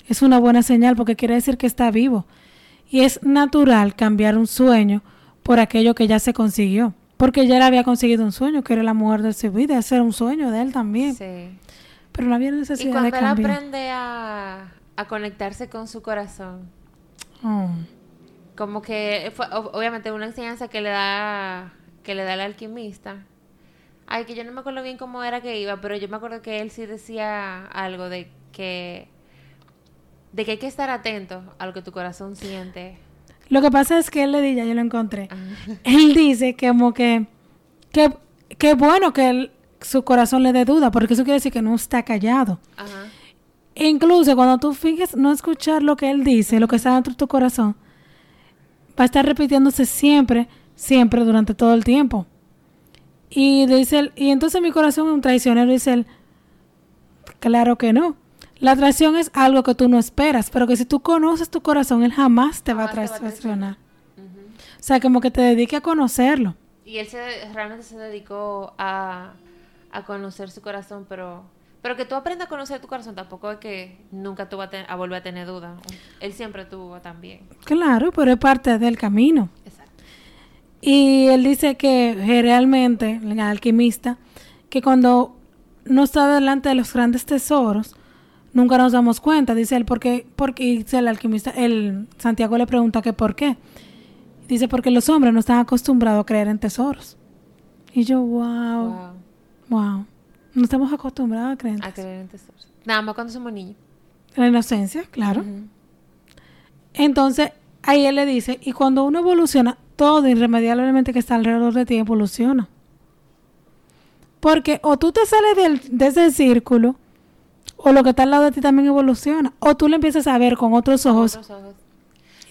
Es una buena señal porque quiere decir que está vivo. Y es natural cambiar un sueño por aquello que ya se consiguió. Porque ya él había conseguido un sueño, que era la mujer de su vida. Ese era un sueño de él también. Sí. Pero no había Y necesidad cuando de él cambiar. aprende a, a conectarse con su corazón, Oh. Como que fue obviamente una enseñanza que le da que le da el alquimista. Ay, que yo no me acuerdo bien cómo era que iba, pero yo me acuerdo que él sí decía algo de que de que hay que estar atento a lo que tu corazón siente. Lo que pasa es que él le dice, ya yo lo encontré. Ajá. (laughs) él dice que como que que, que bueno que él- su corazón le dé duda, porque eso quiere decir que no está callado. Ajá. E incluso cuando tú finges no escuchar lo que él dice, lo que está dentro de tu corazón, va a estar repitiéndose siempre, siempre durante todo el tiempo. Y dice él, y entonces mi corazón es un traicionero, dice él, claro que no. La traición es algo que tú no esperas, pero que si tú conoces tu corazón, él jamás te va a Jamás te va a traicionar. O sea, como que te dedique a conocerlo. Y él se, realmente se dedicó a, a conocer su corazón, pero pero que tú aprendas a conocer tu corazón tampoco es que nunca tú vas a, volver a tener duda. Él siempre tuvo también. Claro, pero es parte del camino. Exacto. Y él dice que realmente, el alquimista, que cuando no está delante de los grandes tesoros, nunca nos damos cuenta, dice él, porque, porque y dice el alquimista, el Santiago le pregunta que por qué. Dice, porque los hombres no están acostumbrados a creer en tesoros. Y yo, wow, Wow. wow. No estamos acostumbrados a creer en A creer en tesoros. Nada más cuando somos niños. La inocencia, claro. Entonces, ahí él le dice, y cuando uno evoluciona, todo irremediablemente que está alrededor de ti evoluciona. Porque o tú te sales del, de ese círculo, o lo que está al lado de ti también evoluciona, o tú le empiezas a ver con otros ojos Otros ojos.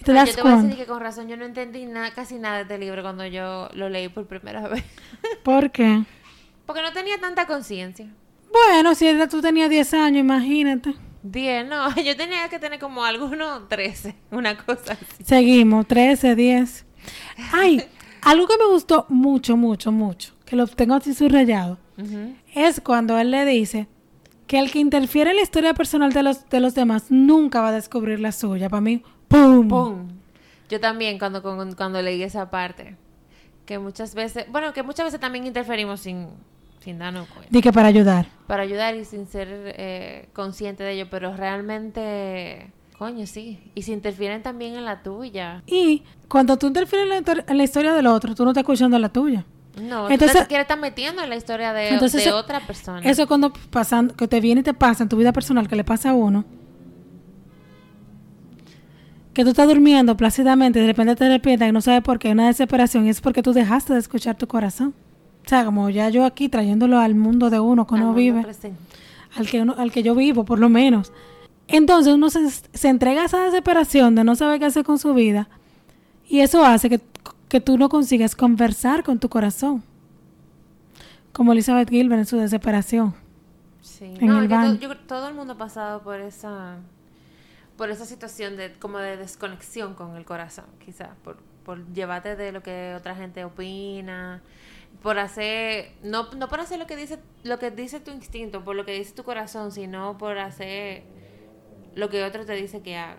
y te das yo te voy a cuenta. decir que con razón yo no entendí nada, casi nada de este libro cuando yo lo leí por primera vez. ¿Por qué? Porque no tenía tanta conciencia. Bueno, si era- tú tenías 10 años, imagínate. Diez, no, (laughs) yo tenía que tener como algunos 13, una cosa así. Seguimos, 13, 10. (laughs) Ay, algo que me gustó mucho, mucho, mucho, que lo tengo así subrayado, es cuando él le dice que el que interfiere en la historia personal de los, de los demás nunca va a descubrir la suya. Para mí, ¡pum! ¡Pum! Yo también cuando, con- cuando leí esa parte, que muchas veces, bueno, que muchas veces también interferimos sin, sin darnos cuenta, Di que para ayudar. para ayudar y sin ser eh, consciente de ello, pero realmente, coño, sí, y si interfieren también en la tuya. Y cuando tú interfieres en la, en la historia del otro, tú no estás escuchando la tuya. No, Entonces- tú te estar metiendo en la historia de, Entonces, de eso- otra persona. Eso es cuando pasan, que te viene y te pasa en tu vida personal, que le pasa a uno. Que tú estás durmiendo plácidamente y de repente te despiertas y no sabes por qué, una desesperación, y es porque tú dejaste de escuchar tu corazón. O sea, como ya yo aquí trayéndolo al mundo de uno que uno vive, presente. al que, uno- al que yo vivo, por lo menos. Entonces uno se, se entrega a esa desesperación de no saber qué hacer con su vida y eso hace que, que tú no consigas conversar con tu corazón. Como Elizabeth Gilbert en su desesperación. Sí. en No, el yo todo el mundo ha pasado por esa por esa situación de como de desconexión con el corazón, quizás, por, por llevarte de lo que otra gente opina, por hacer no, no por hacer lo que dice lo que dice tu instinto, por lo que dice tu corazón, sino por hacer lo que otro te dice que haga.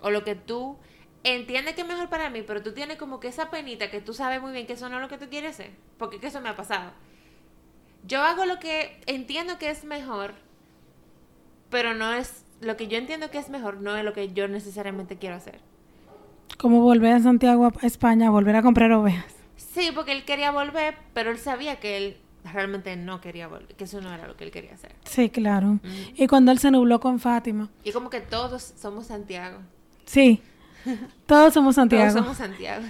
O lo que tú entiendes que es mejor para mí, pero tú tienes como que esa penita que tú sabes muy bien que eso no es lo que tú quieres hacer, porque que eso me ha pasado. Yo hago lo que entiendo que es mejor, pero no es lo que yo entiendo que es mejor, no es lo que yo necesariamente quiero hacer. Como volver a Santiago, a España, volver a comprar ovejas. Sí, porque él quería volver, pero él sabía que él realmente no quería volver, que eso no era lo que él quería hacer. Sí, claro. Y cuando él se nubló con Fátima. Y como que todos somos Santiago. Sí, (laughs) todos somos Santiago. Todos somos Santiago.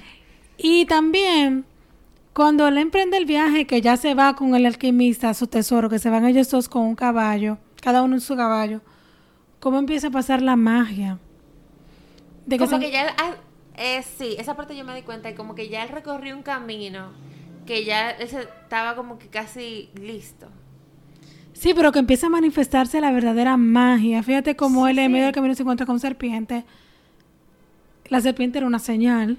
Y también, cuando él emprende el viaje, que ya se va con el alquimista a su tesoro, que se van ellos dos con un caballo, cada uno en su caballo, ¿cómo empieza a pasar la magia? De como que ya ah, eh, sí, esa parte yo me di cuenta y como que ya él recorrió un camino que ya estaba como que casi listo. Sí, pero que empieza a manifestarse la verdadera magia. Fíjate cómo Sí, él en medio del camino se encuentra con serpiente. La serpiente era una señal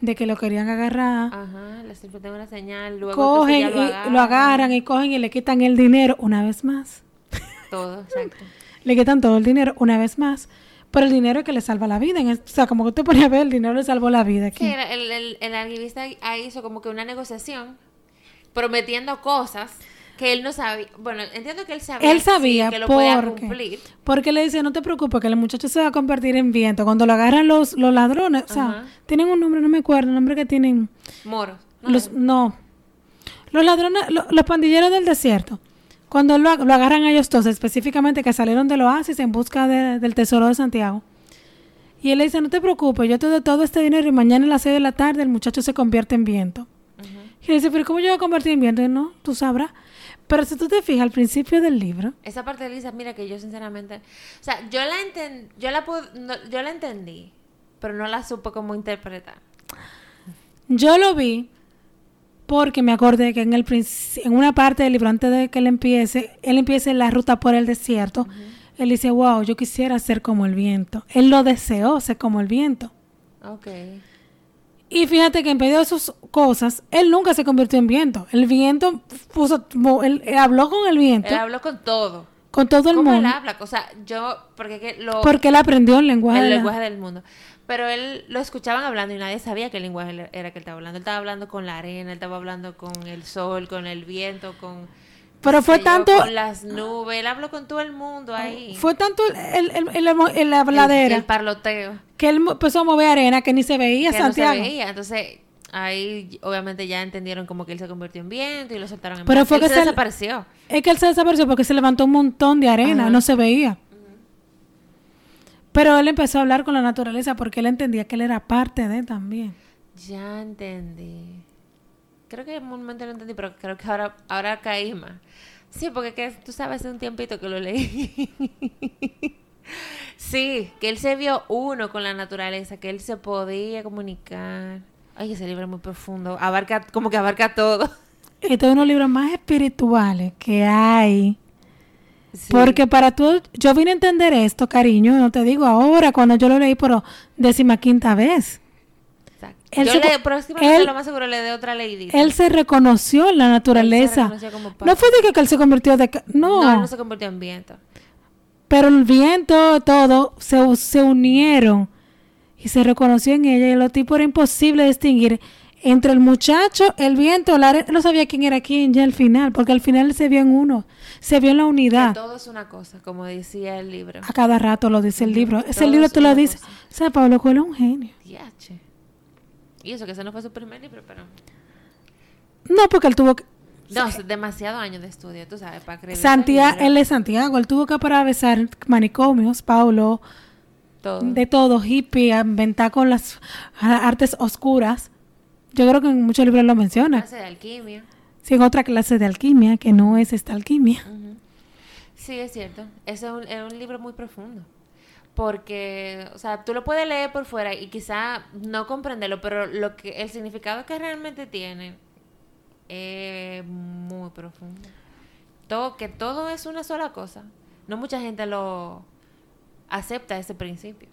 de que lo querían agarrar. Ajá, la serpiente es una señal, luego cogen entonces y lo agarran y cogen y le quitan el dinero una vez más. todo, exacto. (laughs) Le quitan todo el dinero una vez más. Pero el dinero es que le salva la vida. En o sea, como que te ponía a ver, el dinero le salvó la vida aquí. Sí, el, el, el alquimista ahí hizo como que una negociación prometiendo cosas que él no sabía. Bueno, entiendo que él sabía, Él sí, sabía que lo podía porque, cumplir. porque le dice, no te preocupes, que el muchacho se va a convertir en viento. Cuando lo agarran los, los ladrones, o sea, tienen un nombre, no me acuerdo, el nombre que tienen. Moros. ¿no? Los, no. Los ladrones, lo- los pandilleros del desierto. Cuando lo, lo agarran a ellos dos, específicamente que salieron del oasis en busca de- del tesoro de Santiago. Y él le dice, no te preocupes, yo te doy todo este dinero y mañana a las 6 de la tarde el muchacho se convierte en viento. Y le dice, pero ¿cómo yo voy a convertir en viento? Y no, tú sabrás. Pero si tú te fijas al principio del libro, Esa parte de Lisa, mira que yo sinceramente, o sea, yo la enten, yo la pude- no- yo la entendí, pero no la supe cómo interpretar. yo lo vi porque me acordé que en, el, en una parte del libro, antes de que él empiece, él empiece la ruta por el desierto, él dice, wow, yo quisiera ser como el viento. Él lo deseó ser como el viento. Ok. Y fíjate que en medio de sus cosas, él nunca se convirtió en viento. El viento puso, él, él habló con el viento, Él habló con todo. con todo el ¿Cómo él mundo, habla? O sea, yo, porque que lo, porque él aprendió el lenguaje. el la- lenguaje del mundo. Pero él lo escuchaban hablando y nadie sabía qué lenguaje era que él estaba hablando. Él estaba hablando con la arena, él estaba hablando con el sol, con el viento, con... Pero fue yo, tanto- Con las nubes. Él habló con todo el mundo ahí. Fue tanto el, el, el, el- habladera El, parloteo. que él empezó a mover arena que ni se veía que no Santiago. se veía. Entonces, ahí obviamente ya entendieron como que él se convirtió en viento y lo soltaron en Pero mar. fue Él que se se- desapareció. Es que él se desapareció porque se levantó un montón de arena, Ajá. no se veía. Pero él empezó a hablar con la naturaleza porque él entendía que él era parte de también. Ya entendí. Creo que en un momento lo entendí, pero creo que ahora, ahora caí más. Sí, porque que, tú sabes, hace un tiempito que lo leí. (laughs) sí, que él se vio uno con la naturaleza, que él se podía comunicar. Ay, ese libro es muy profundo. Abarca, como que abarca todo. Este es uno de los libros más espirituales que hay. Sí. Porque para tú, yo vine a entender esto, cariño, no te digo ahora, cuando yo lo leí por décima quinta vez. Él Yo se- le, próximamente él- lo más seguro le dé otra leidita. Él se reconoció en la naturaleza. reconoció No fue de que, él se convirtió de... No, no, él no se convirtió en viento. pero el viento, todo, se, se unieron y se reconoció en ella y los tipos era imposible distinguir entre el muchacho, el viento, la arena. No sabía quién era quién ya al final, porque al final se vio en uno, se vio en la Que unidad. todo es una cosa, como decía el libro. A cada rato lo dice el libro. Ese libro tú lo dices. cosa. O sea, Pablo Coelho es un genio. Diache. Y eso que ese no fue su primer libro, pero... No, porque él tuvo que... No, demasiado años de estudio, tú sabes, para ese Santiago, él es Santiago, él tuvo que atravesar manicomios, Paulo, Todo. de todo, hippie, inventar con las artes oscuras. Yo creo que en muchos libros lo menciona. Clase de alquimia. Sí, en otra clase de alquimia, que no es esta alquimia. Sí, es cierto. Es un, es un libro muy profundo. Porque, o sea, tú lo puedes leer por fuera y quizá no comprenderlo, pero lo que el significado que realmente tiene es muy profundo. Todo, que todo es una sola cosa. No mucha gente lo acepta ese principio.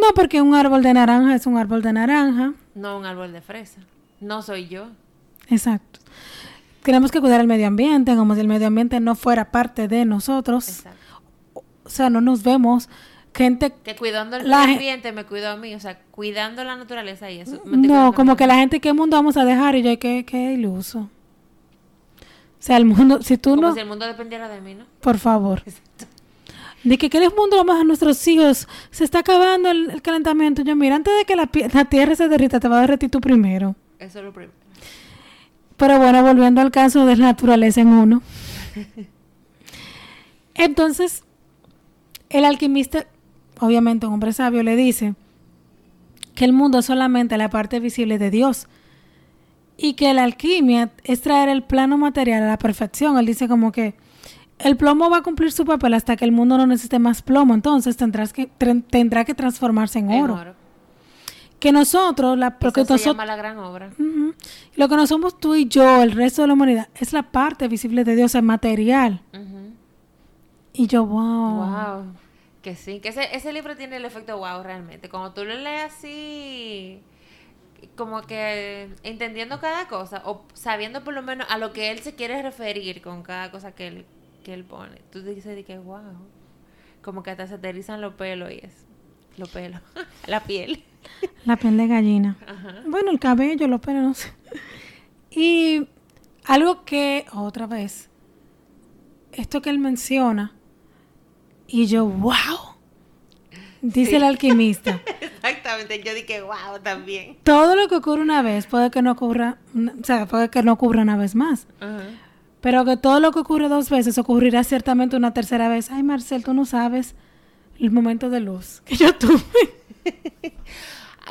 No, porque un árbol de naranja es un árbol de naranja. No un árbol de fresa. No soy yo. Exacto. Tenemos que cuidar el medio ambiente, como si el medio ambiente no fuera parte de nosotros. Exacto. O sea, no nos vemos gente... Que cuidando el La ambiente me cuido a mí. O sea, cuidando la naturaleza y eso. me No, como que la gente, ¿qué mundo vamos a dejar? Y yo, ¿qué, qué iluso? O sea, el mundo, si tú Como no... si el mundo dependiera de mí, ¿no? Por favor. Exacto. De que, ¿qué les mundo vamos a nuestros hijos? Se está acabando el, el calentamiento. Yo, mira, antes de que la, la tierra se derrita, te va a derretir tú primero. Eso es lo primero. Pero bueno, volviendo al caso de la naturaleza en uno. (laughs) Entonces, el alquimista, obviamente un hombre sabio, le dice que el mundo es solamente la parte visible de Dios y que la alquimia es traer el plano material a la perfección. Él dice como que el plomo va a cumplir su papel hasta que el mundo no necesite más plomo, entonces tendrás que, tendrá que transformarse en En oro. Que nosotros, la, porque Eso se nosotros, llama la gran obra. Lo que no somos tú y yo, el resto de la humanidad, es la parte visible de Dios, el material. Y yo, wow. Wow. Que sí, que ese, ese libro tiene el efecto wow realmente. Cuando tú lo lees así, como que entendiendo cada cosa, o sabiendo por lo menos a lo que él se quiere referir con cada cosa que él, que él pone, tú dices de que wow. Como que hasta se te erizan los pelos y es. Los pelos. (laughs) la piel. La piel de gallina. (laughs) Ajá. Bueno, el cabello, los pelos, no sé. Y algo que, otra vez, esto que él menciona, y yo, wow. Dice Sí. el alquimista. (laughs) Exactamente, yo dije wow también. Todo lo que ocurre una vez puede que no ocurra, o sea, puede que no ocurra una vez más. Ajá. Pero que todo lo que ocurre dos veces ocurrirá ciertamente una tercera vez. Ay, Marcel, tú no sabes el momento de luz que yo tuve. (laughs)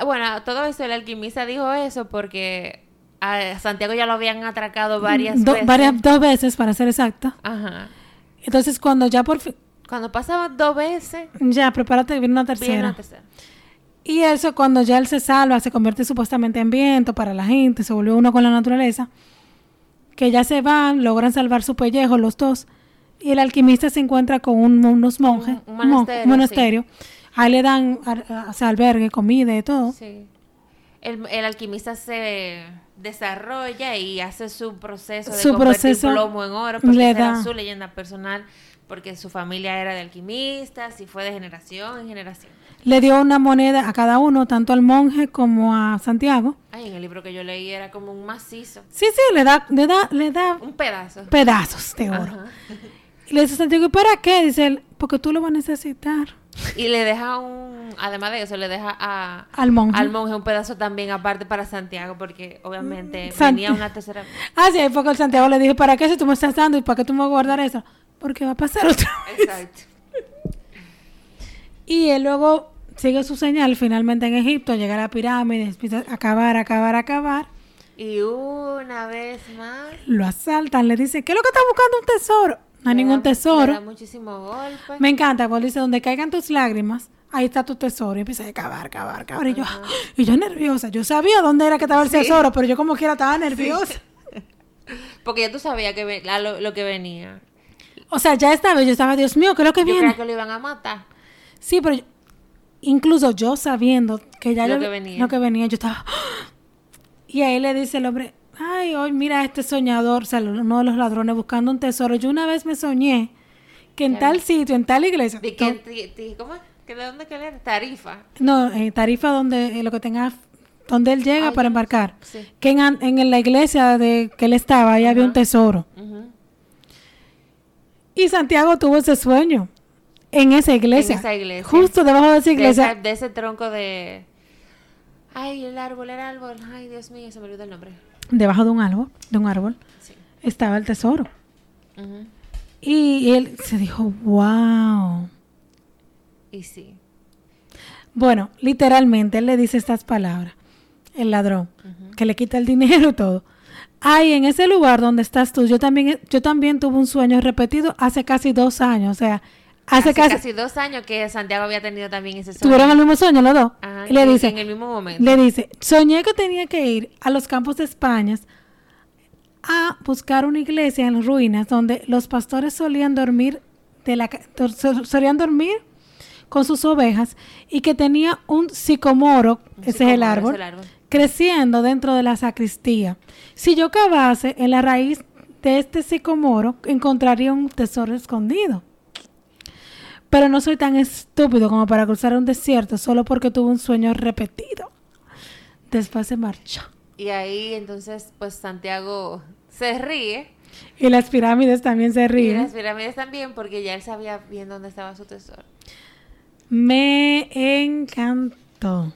Bueno, todo eso, el alquimista dijo eso porque a Santiago ya lo habían atracado varias Do- veces. varias- dos veces, para ser exacta. Ajá. Entonces, cuando ya por fin, Cuando pasaban dos veces, ya, prepárate, viene una viene tercera. la tercera. Y eso, cuando ya él se salva, se convierte supuestamente en viento para la gente, se volvió uno con la naturaleza, que ya se van, logran salvar su pellejo los dos, y el alquimista se encuentra con un- unos monjes, Un- un mon- monasterio, monasterio. Ahí le dan a- albergue, comida y todo. Sí. El, el alquimista se desarrolla y hace su proceso de Su convertir proceso plomo en oro porque le era da- su leyenda personal porque su familia era de alquimistas y fue de generación en generación. Le dio una moneda a cada uno, tanto al monje como a Santiago. Ay, en el libro que yo leí era como un macizo, Sí, sí, le da, le da, le da un pedazo. pedazos de oro. Ajá. Y le dice a Santiago, ¿y para qué? Dice él, porque tú lo vas a necesitar. Y le deja un, además de eso, le deja a, Al monje. al monje un pedazo también aparte para Santiago, porque obviamente Santi- venía una tercera. (laughs) Ah, sí, ahí fue que el Santiago le dijo, ¿para qué si tú me estás dando y para qué tú me vas a guardar eso? Porque va a pasar otra (laughs) vez. Exacto. Y él luego sigue su señal finalmente en Egipto, llega a la pirámide, empieza a acabar, acabar, acabar. Y una vez más. Lo asaltan, le dicen, ¿qué es lo que está buscando un tesoro? No hay ningún da- tesoro. da muchísimo golpe. Me encanta, porque dice, donde caigan tus lágrimas, ahí está tu tesoro. Y empieza a cavar, cavar, cavar. Y yo, (gasps) y yo nerviosa. Yo sabía dónde era que estaba el Sí. tesoro, pero yo como quiera estaba nerviosa. (laughs) Porque ya tú sabías que la- lo, lo que venía. O sea, ya esta vez yo estaba, Dios mío, ¿qué es lo que Yo viene? creía que lo iban a matar. Sí, pero yo- incluso yo sabiendo que ya Lo yo- que venía. lo que venía, yo estaba... (gasps) Y ahí le dice el hombre, ay, hoy mira este soñador, o sea, uno de los ladrones buscando un tesoro. Yo una vez me soñé que en Claro. tal sitio, en tal iglesia... ¿De qué, ti- ti- ¿Cómo es? ¿Que ¿De dónde que? Tarifa. No, eh, Tarifa donde eh, lo que tenga, donde él llega Ay, para embarcar. Sí. Que en, la iglesia de que él estaba, ahí había un tesoro. Y Santiago tuvo ese sueño en esa iglesia. En esa iglesia. Justo debajo de esa De, iglesia. esa- de ese tronco de... Ay, el árbol, el árbol. Ay, Dios mío, se me olvidó el nombre. debajo de un árbol, de un árbol, Sí. estaba el tesoro. Y él se dijo, wow. Y sí. Bueno, literalmente él le dice estas palabras, el ladrón, que le quita el dinero y todo. Ay, en ese lugar donde estás tú, yo también, yo también tuve un sueño repetido hace casi dos años, o sea, hace, Hace casi, casi dos años que Santiago había tenido también ese sueño. tuvieron el mismo sueño los dos. Ajá, y le dice, en el mismo momento. le dice, soñé que tenía que ir a los campos de España a buscar una iglesia en ruinas donde los pastores solían dormir de la solían dormir con sus ovejas y que tenía un sicomoro, Un ese es el árbol, es el árbol. creciendo dentro de la sacristía. Si yo cavase en la raíz de este sicomoro, encontraría un tesoro escondido. Pero no soy tan estúpido como para cruzar un desierto solo porque tuve un sueño repetido. Después se marchó. Y ahí entonces, pues Santiago se ríe. Y las pirámides también se Y ríen. las pirámides también, porque ya él sabía bien dónde estaba su tesoro. Me encantó.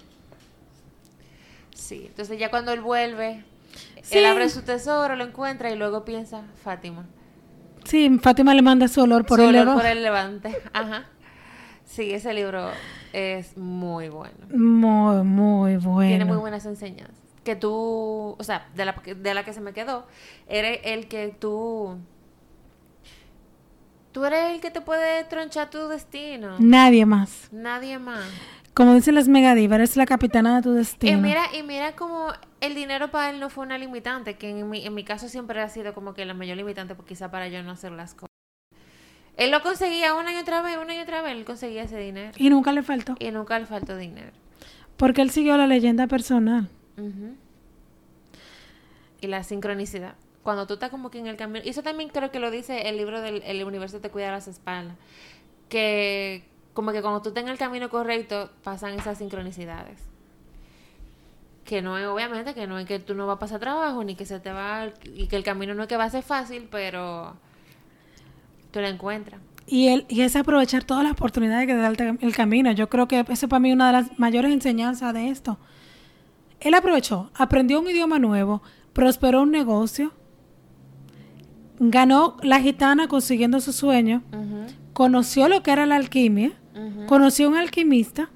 Sí, entonces ya cuando él vuelve, Sí. él abre su tesoro, lo encuentra y luego piensa, Fátima. Sí, Fátima le manda su olor por Su el olor lado. por el levante. Ajá. Sí, ese libro es muy bueno. Muy, muy bueno. Tiene muy buenas enseñanzas. Que tú, o sea, de la, de la que se me quedó, eres el que tú... Tú eres el que te puede tronchar tu destino. Nadie más. Nadie más. Como dicen las megadivas, eres la capitana de tu Y destino. mira, y mira como el dinero para él no fue una limitante, que en mi, en mi caso siempre ha sido como que la mayor limitante, porque quizá para yo no hacer las cosas. Él lo conseguía una y otra vez, una y otra vez, él conseguía ese dinero. Y nunca le faltó. Y nunca le faltó dinero. Porque él siguió la leyenda personal. Y la sincronicidad. Cuando tú estás como que en el camino. Y eso también creo que lo dice el libro del el universo te cuida las espaldas. Que como que cuando tú estás en el camino correcto, pasan esas sincronicidades. Que no es, obviamente, que no es que tú no vas a pasar trabajo, ni que se te va. Y que el camino no es que va a ser fácil, pero. Tú la encuentras. Y, él, y es aprovechar todas las oportunidades que te da el, camino. Yo creo que eso para mí es una de las mayores enseñanzas de esto. Él aprovechó, aprendió un idioma nuevo, prosperó un negocio, ganó la gitana consiguiendo su sueño, conoció lo que era la alquimia, conoció a un alquimista,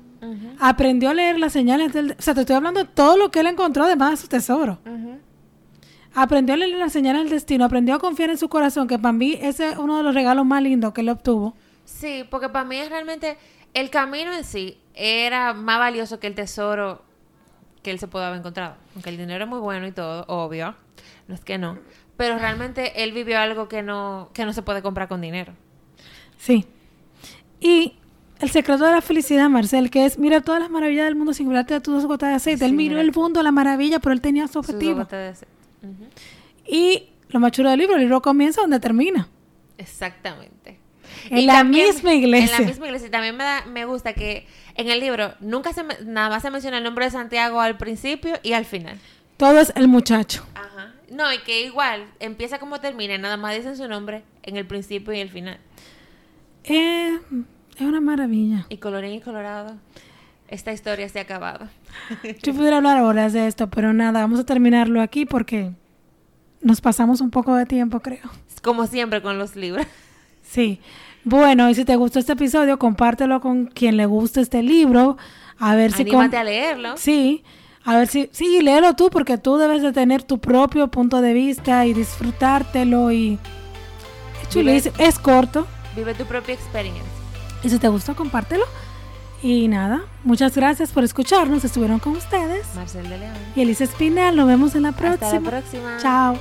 aprendió a leer las señales del... O sea, te estoy hablando de todo lo que él encontró además de su tesoro. Aprendió a leer las señales del destino, aprendió a confiar en su corazón, que para mí ese es uno de los regalos más lindos que él obtuvo. Sí, porque para mí es realmente el camino en sí era más valioso que el tesoro que él se pudo haber encontrado. Aunque el dinero es muy bueno y todo, obvio, no es que no, pero realmente él vivió algo que no que no se puede comprar con dinero. Sí. Y el secreto de la felicidad, Marcel, que es mira todas las maravillas del mundo sin mirarte de tus dos gotas de aceite. él miró mira. el mundo, la maravilla, pero él tenía su objetivo. gotas de Ujú. Y lo más chulo del libro, el libro comienza donde termina. Exactamente. En Y la también- misma iglesia. En la misma iglesia. Y también me, da- me gusta que en el libro nunca se me- nada más se menciona el nombre de Santiago al principio y al final. Todo es el muchacho. Ajá. No, y que igual empieza como termina, nada más dicen su nombre en el principio y el final. Eh, es una maravilla. Y colorín y colorado, esta historia se ha acabado. Yo pudiera hablar horas de esto, pero nada, vamos a terminarlo aquí porque nos pasamos un poco de tiempo, creo. Como siempre con los libros. Sí. Bueno, y si te gustó este episodio, compártelo con quien le guste este libro. A ver si... con- Anímate a leerlo. Sí, a ver si... Sí, léelo tú porque tú debes de tener tu propio punto de vista y disfrutártelo y... Es chulísimo. Es corto. Vive tu propia experiencia. Y si te gustó, compártelo. Y nada, muchas gracias por escucharnos. Estuvieron con ustedes. Marcel de León. Y Elisa Espinal, nos vemos en la Hasta próxima. la próxima. Chao.